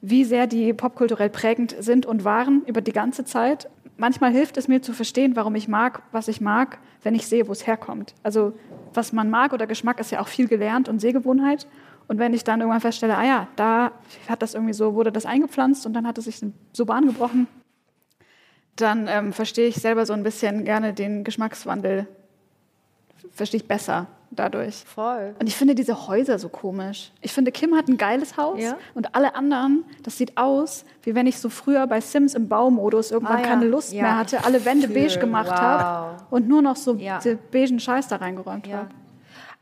wie sehr die popkulturell prägend sind und waren über die ganze Zeit. Manchmal hilft es mir zu verstehen, warum ich mag, was ich mag, wenn ich sehe, wo es herkommt. Also was man mag oder Geschmack ist ja auch viel gelernt und Sehgewohnheit. Und wenn ich dann irgendwann feststelle, ah ja, da hat das irgendwie so, wurde das eingepflanzt und dann hat es sich so Bahn gebrochen, dann ähm, verstehe ich selber so ein bisschen gerne den Geschmackswandel, verstehe ich besser, dadurch. Voll. Und ich finde diese Häuser so komisch. Ich finde, Kim hat ein geiles Haus Ja. und alle anderen, das sieht aus, wie wenn ich so früher bei Sims im Baumodus irgendwann Ah, ja. keine Lust Ja. mehr hatte, alle Wände Fühl. beige gemacht Wow. habe und nur noch so Ja. beigen Scheiß da reingeräumt habe.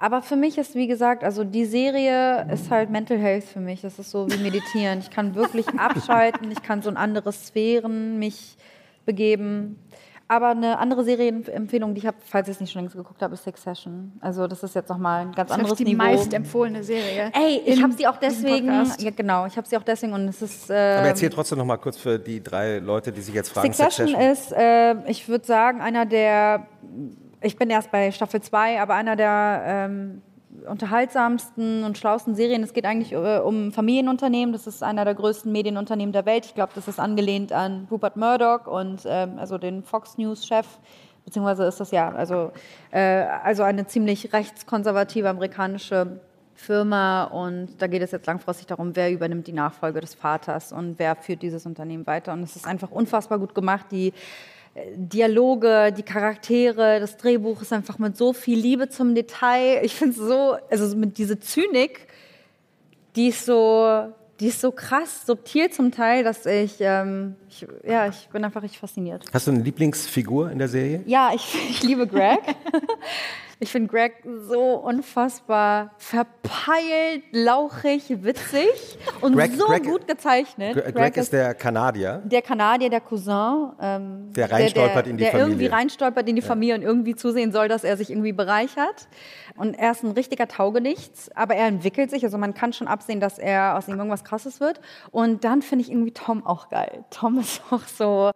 Aber für mich ist, wie gesagt, also die Serie ist halt Mental Health für mich. Das ist so wie Meditieren. Ich kann wirklich abschalten, ich kann so in andere Sphären mich begeben. Aber eine andere Serienempfehlung, die ich habe, falls ich es nicht schon längst geguckt habe, ist Succession. Also das ist jetzt nochmal ein ganz Das anderes ist die Niveau. meist empfohlene Serie. Ey, ich habe sie auch deswegen, ja genau, ich habe sie auch deswegen und es ist... Aber ähm, erzähl trotzdem noch mal kurz für die drei Leute, die sich jetzt fragen. Succession, ist, äh, ich würde sagen, einer der, ich bin erst bei Staffel 2, aber einer der ähm, unterhaltsamsten und schlausten Serien. Es geht eigentlich äh, um Familienunternehmen. Das ist einer der größten Medienunternehmen der Welt. Ich glaube, das ist angelehnt an Rupert Murdoch und ähm, also den Fox News-Chef. Beziehungsweise ist das ja also, äh, also eine ziemlich rechtskonservative amerikanische Firma und da geht es jetzt langfristig darum, wer übernimmt die Nachfolge des Vaters und wer führt dieses Unternehmen weiter. Und es ist einfach unfassbar gut gemacht. Die Dialoge, die Charaktere, das Drehbuch ist einfach mit so viel Liebe zum Detail. Ich finde es so, also mit dieser Zynik, die ist so, die ist so krass subtil zum Teil, dass ich, ähm, ich ja, ich bin einfach richtig fasziniert. Hast du eine Lieblingsfigur in der Serie? Ja, ich, ich liebe Greg. Ich finde Greg so unfassbar verpeilt, lauchig, witzig und Greg- so Greg- gut gezeichnet. Greg, Greg ist der Kanadier. der Kanadier, der Cousin, ähm, Der reinstolpert der, in die der Familie. irgendwie reinstolpert in die Familie und irgendwie zusehen soll, dass er sich irgendwie bereichert. Und er ist ein richtiger Taugenichts, aber er entwickelt sich. Also man kann schon absehen, dass er aus ihm irgendwas Krasses wird. Und dann finde ich irgendwie Tom auch geil. Tom ist auch so.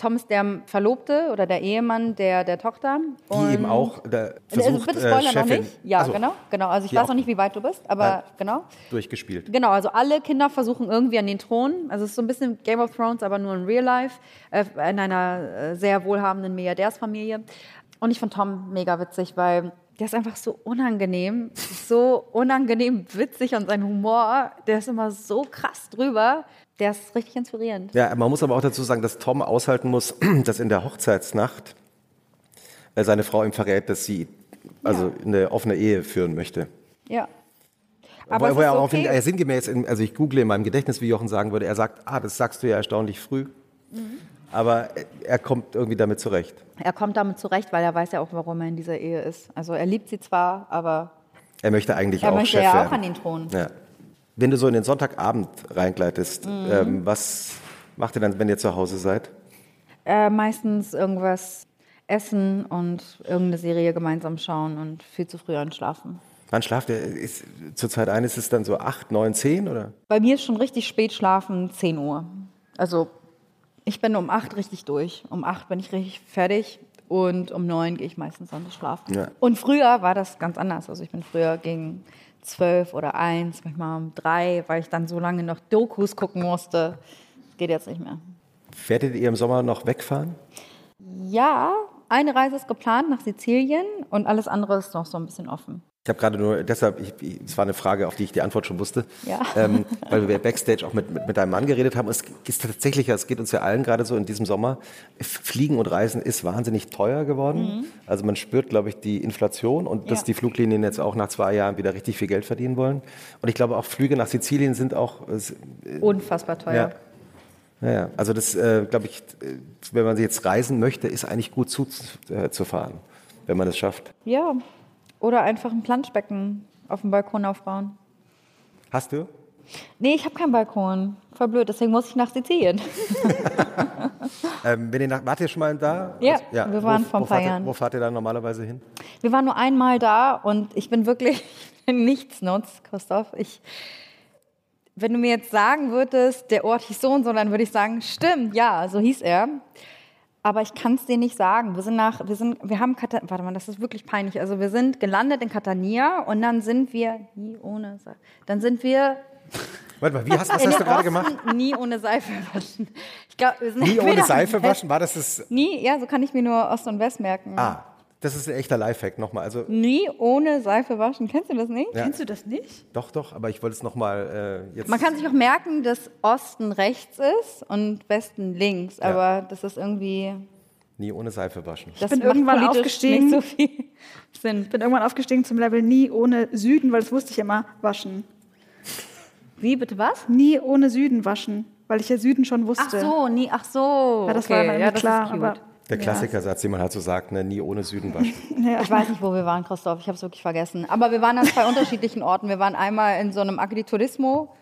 Tom ist der Verlobte oder der Ehemann der, der Tochter. Die Und- eben auch der also versucht, bitte äh, Spoiler noch Chefin, nicht. Ja, Achso, genau, genau. Also ich Die weiß noch nicht, wie weit du bist, aber Nein. genau. durchgespielt. Genau, also alle Kinder versuchen irgendwie an den Thron. Also es ist so ein bisschen Game of Thrones, aber nur in Real Life, äh, in einer äh, sehr wohlhabenden Milliardärsfamilie. Und ich fand Tom mega witzig, weil der ist einfach so unangenehm, so unangenehm witzig und sein Humor, der ist immer so krass drüber. Der ist richtig inspirierend. Ja, man muss aber auch dazu sagen, dass Tom aushalten muss, dass in der Hochzeitsnacht äh, seine Frau ihm verrät, dass sie also eine offene Ehe führen möchte. Ja. Aber wo er ist auch okay. er sinngemäß, in, also ich google in meinem Gedächtnis, wie Jochen sagen würde, er sagt, ah, das sagst du ja erstaunlich früh. Mhm. Aber er kommt irgendwie damit zurecht. Er kommt damit zurecht, weil er weiß ja auch, warum er in dieser Ehe ist. Also er liebt sie zwar, aber Er möchte eigentlich er auch möchte Chef ja auch werden. an den Thron. Ja. Wenn du so in den Sonntagabend reingleitest, Mhm. ähm, was macht ihr dann, wenn ihr zu Hause seid? Äh, meistens irgendwas essen und irgendeine Serie gemeinsam schauen und viel zu früh einschlafen. Wann schlaft ihr? Ist, zur Zeit ein ist es dann so 8, 9, 10 oder? Bei mir ist schon richtig spät schlafen, 10 Uhr. Also ich bin um 8 richtig durch. Um 8 bin ich richtig fertig und um 9 gehe ich meistens an das Schlafen. Ja. Und früher war das ganz anders. Also ich bin früher gegen 12 oder 1, manchmal um 3, weil ich dann so lange noch Dokus gucken musste. Das geht jetzt nicht mehr. Werdet ihr im Sommer noch wegfahren? Ja, eine Reise ist geplant nach Sizilien und alles andere ist noch so ein bisschen offen. Ich habe gerade nur, deshalb, es war eine Frage, auf die ich die Antwort schon wusste, Ja. ähm, weil wir Backstage auch mit, mit, mit deinem Mann geredet haben. Es ist tatsächlich, es geht uns ja allen gerade so in diesem Sommer, Fliegen und Reisen ist wahnsinnig teuer geworden. Also man spürt, glaube ich, die Inflation und dass Ja. die Fluglinien jetzt auch nach zwei Jahren wieder richtig viel Geld verdienen wollen. Und ich glaube auch Flüge nach Sizilien sind auch, äh, Unfassbar teuer. ja. Ja, also das, äh, glaube ich, äh, wenn man jetzt reisen möchte, ist eigentlich gut zu, äh, zu wenn man es schafft. Ja. Oder einfach ein Planschbecken auf dem Balkon aufbauen. Hast du? Nee, ich habe keinen Balkon. Voll blöd, deswegen muss ich nach Sizilien. Ähm, wenn ihr nach, wart ihr schon mal da? Ja, Also, wir waren wo, vor ein wo paar fahrt ihr, Jahren. Wo fahrt ihr dann normalerweise hin? Wir waren nur einmal da und ich bin wirklich nichts nutz, Christoph. Ich, wenn du mir jetzt sagen würdest, der Ort hieß so und so, dann würde ich sagen, stimmt, ja, so hieß er. Aber ich kann es dir nicht sagen. Wir sind nach, wir sind, wir haben Kata, warte mal, das ist wirklich peinlich. Also wir sind gelandet in Catania und dann sind wir nie ohne, dann sind wir Warte mal, wie hast, was hast du gerade gemacht? Nie ohne Seife waschen. Ich glaub, wir sind Nie ohne Seife waschen? War das das? Nie, ja, so kann ich mir nur Ost und West merken. Ah, das ist ein echter Lifehack nochmal. Also, Nie ohne Seife waschen. Kennst du das nicht? Ja. Kennst du das nicht? doch, doch, aber ich wollte es nochmal äh, jetzt. Man kann sich auch merken, dass Osten rechts ist und Westen links, aber das ist irgendwie. Nie ohne Seife waschen. Das bin macht irgendwann aufgestiegen. Nicht so viel Sinn. Ich bin irgendwann aufgestiegen zum Level nie ohne Süden, weil das wusste ich immer, waschen. Wie, bitte was? Nie ohne Süden waschen, weil ich ja Süden schon Ach wusste. so, nie, ach so. Ja, das okay. war immer ja, das klar. Der Klassikersatz, den man halt so sagt, ne? nie ohne Süden waschen. ja. Ich weiß nicht, wo wir waren, Christoph. Ich habe es wirklich vergessen. Aber wir waren an zwei unterschiedlichen Orten. Wir waren einmal in so einem Agriturismo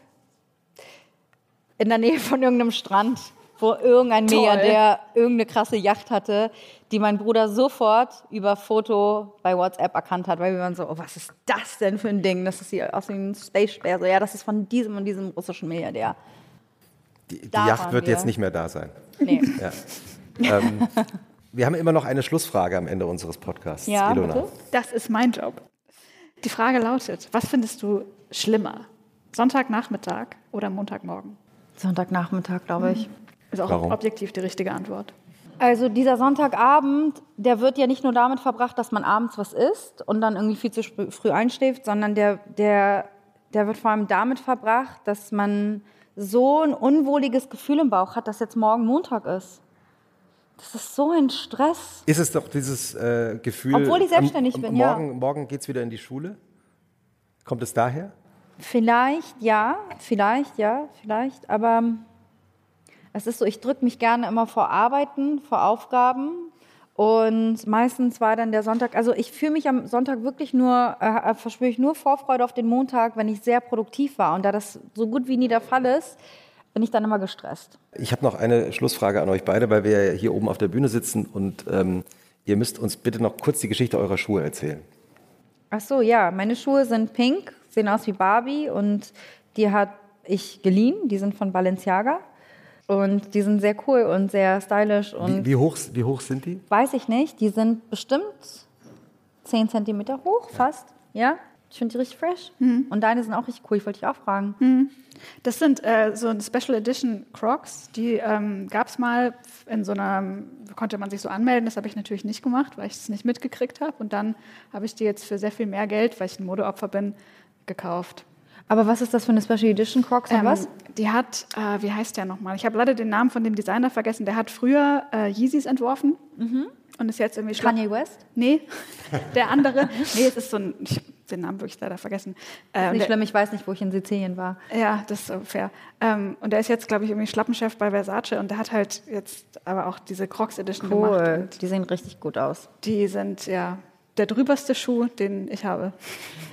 in der Nähe von irgendeinem Strand, wo irgendein Toll. Milliardär irgendeine krasse Yacht hatte, die mein Bruder sofort über Foto bei WhatsApp erkannt hat, weil wir waren so, oh, was ist das denn für ein Ding? Das ist hier aus wie ein Space Spear. So, ja, das ist von diesem und diesem russischen Milliardär. Die, die Yacht wird wir. jetzt nicht mehr da sein. Nee. Ja. Ähm, wir haben immer noch eine Schlussfrage am Ende unseres Podcasts. Ja, Ilona. bitte? Das ist mein Job. Die Frage lautet, was findest du schlimmer? Sonntagnachmittag oder Montagmorgen? Sonntaggnachmittag, glaube ich. Ist auch Warum? objektiv die richtige Antwort. Also dieser Sonntagabend, der wird ja nicht nur damit verbracht, dass man abends was isst und dann irgendwie viel zu früh einschläft, sondern der, der, der wird vor allem damit verbracht, dass man so ein unwohliges Gefühl im Bauch hat, dass jetzt morgen Montag ist. Das ist so ein Stress. Ist es doch dieses äh, Gefühl. Obwohl ich selbstständig am, bin, ja. morgen, Morgen geht es wieder in die Schule? Kommt es daher? Vielleicht ja, vielleicht ja, vielleicht, aber es ist so, ich drücke mich gerne immer vor Arbeiten, vor Aufgaben und meistens war dann der Sonntag, also ich fühle mich am Sonntag wirklich nur, äh, verspüre ich nur Vorfreude auf den Montag, wenn ich sehr produktiv war und da das so gut wie nie der Fall ist, bin ich dann immer gestresst. Ich habe noch eine Schlussfrage an euch beide, weil wir ja hier oben auf der Bühne sitzen und ähm, ihr müsst uns bitte noch kurz die Geschichte eurer Schuhe erzählen. Ach so, ja, meine Schuhe sind pink, sehen aus wie Barbie und die hat ich geliehen, die sind von Balenciaga und die sind sehr cool und sehr stylisch und Wie, wie, hoch, wie hoch sind die? Weiß ich nicht. Die sind bestimmt 10 Zentimeter hoch, fast. Ja, ich finde die richtig fresh. Und deine sind auch richtig cool. Ich wollte dich auch fragen. Das sind äh, so ein Special Edition Crocs, die ähm, gab es mal in so einer, konnte man sich so anmelden, das habe ich natürlich nicht gemacht, weil ich es nicht mitgekriegt habe. Und dann habe ich die jetzt für sehr viel mehr Geld, weil ich ein Modeopfer bin, gekauft. Aber was ist das für eine Special Edition Crocs Ähm, was? Die hat, äh, wie heißt der nochmal? Ich habe leider den Namen von dem Designer vergessen. Der hat früher äh, Yeezys entworfen und ist jetzt irgendwie. Kanye West? Nee, der andere. nee, es ist so ein, ich den Namen wirklich leider vergessen. Äh, und Nicht der- schlimm, ich weiß nicht, wo ich in Sizilien war. Ja, das ist so fair. Ähm, und der ist jetzt, glaube ich, irgendwie Schlappenchef bei Versace und der hat halt jetzt aber auch diese Crocs Edition gemacht. Cool. Und Die sehen richtig gut aus. die sind ja der drüberste Schuh, den ich habe.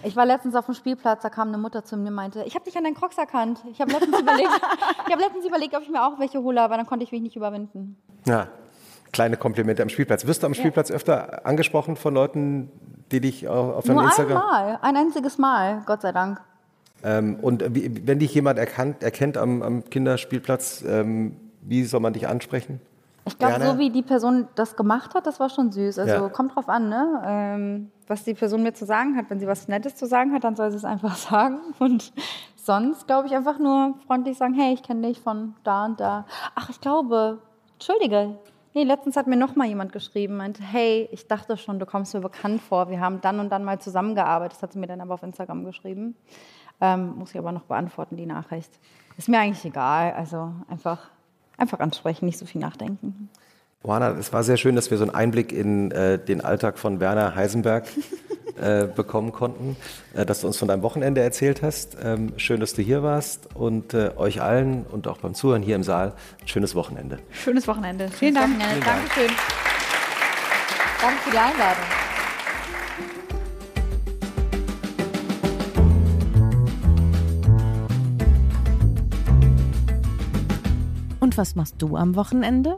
Ich war letztens auf dem Spielplatz, da kam eine Mutter zu mir und meinte, ich habe dich an deinen Crocs erkannt. Ich habe letztens, überlegt, ich hab letztens überlegt, ob ich mir auch welche hole, aber dann konnte ich mich nicht überwinden. Ja, kleine Komplimente am Spielplatz. Wirst du am Spielplatz öfter angesprochen von Leuten, die dich auf, deinem Nur Instagram... einmal, ein einziges Mal, Gott sei Dank. Ähm, und wie, wenn dich jemand erkannt, erkennt am, am Kinderspielplatz, ähm, wie soll man dich ansprechen? Ich glaube, so wie die Person das gemacht hat, das war schon süß. Also Ja. kommt drauf an, ne? Ähm, was die Person mir zu sagen hat. Wenn sie was Nettes zu sagen hat, dann soll sie es einfach sagen. Und sonst glaube ich einfach nur freundlich sagen, hey, ich kenne dich von da und da. Ach, ich glaube, entschuldige. Nee, letztens hat mir noch mal jemand geschrieben, meinte, hey, ich dachte schon, du kommst mir bekannt vor. Wir haben dann und dann mal zusammengearbeitet. Das hat sie mir dann aber auf Instagram geschrieben. Ähm, muss ich aber noch beantworten, die Nachricht. Ist mir eigentlich egal. Also einfach, einfach ansprechen, nicht so viel nachdenken. Johanna, es war sehr schön, dass wir so einen Einblick in äh, den Alltag von Werner Heisenberg äh, bekommen konnten, äh, dass du uns von deinem Wochenende erzählt hast. Ähm, schön, dass du hier warst und äh, euch allen und auch beim Zuhören hier im Saal ein schönes Wochenende. Schönes Wochenende. Vielen Dank. Wochenende. Dankeschön. Danke für die Einladung. Und was machst du am Wochenende?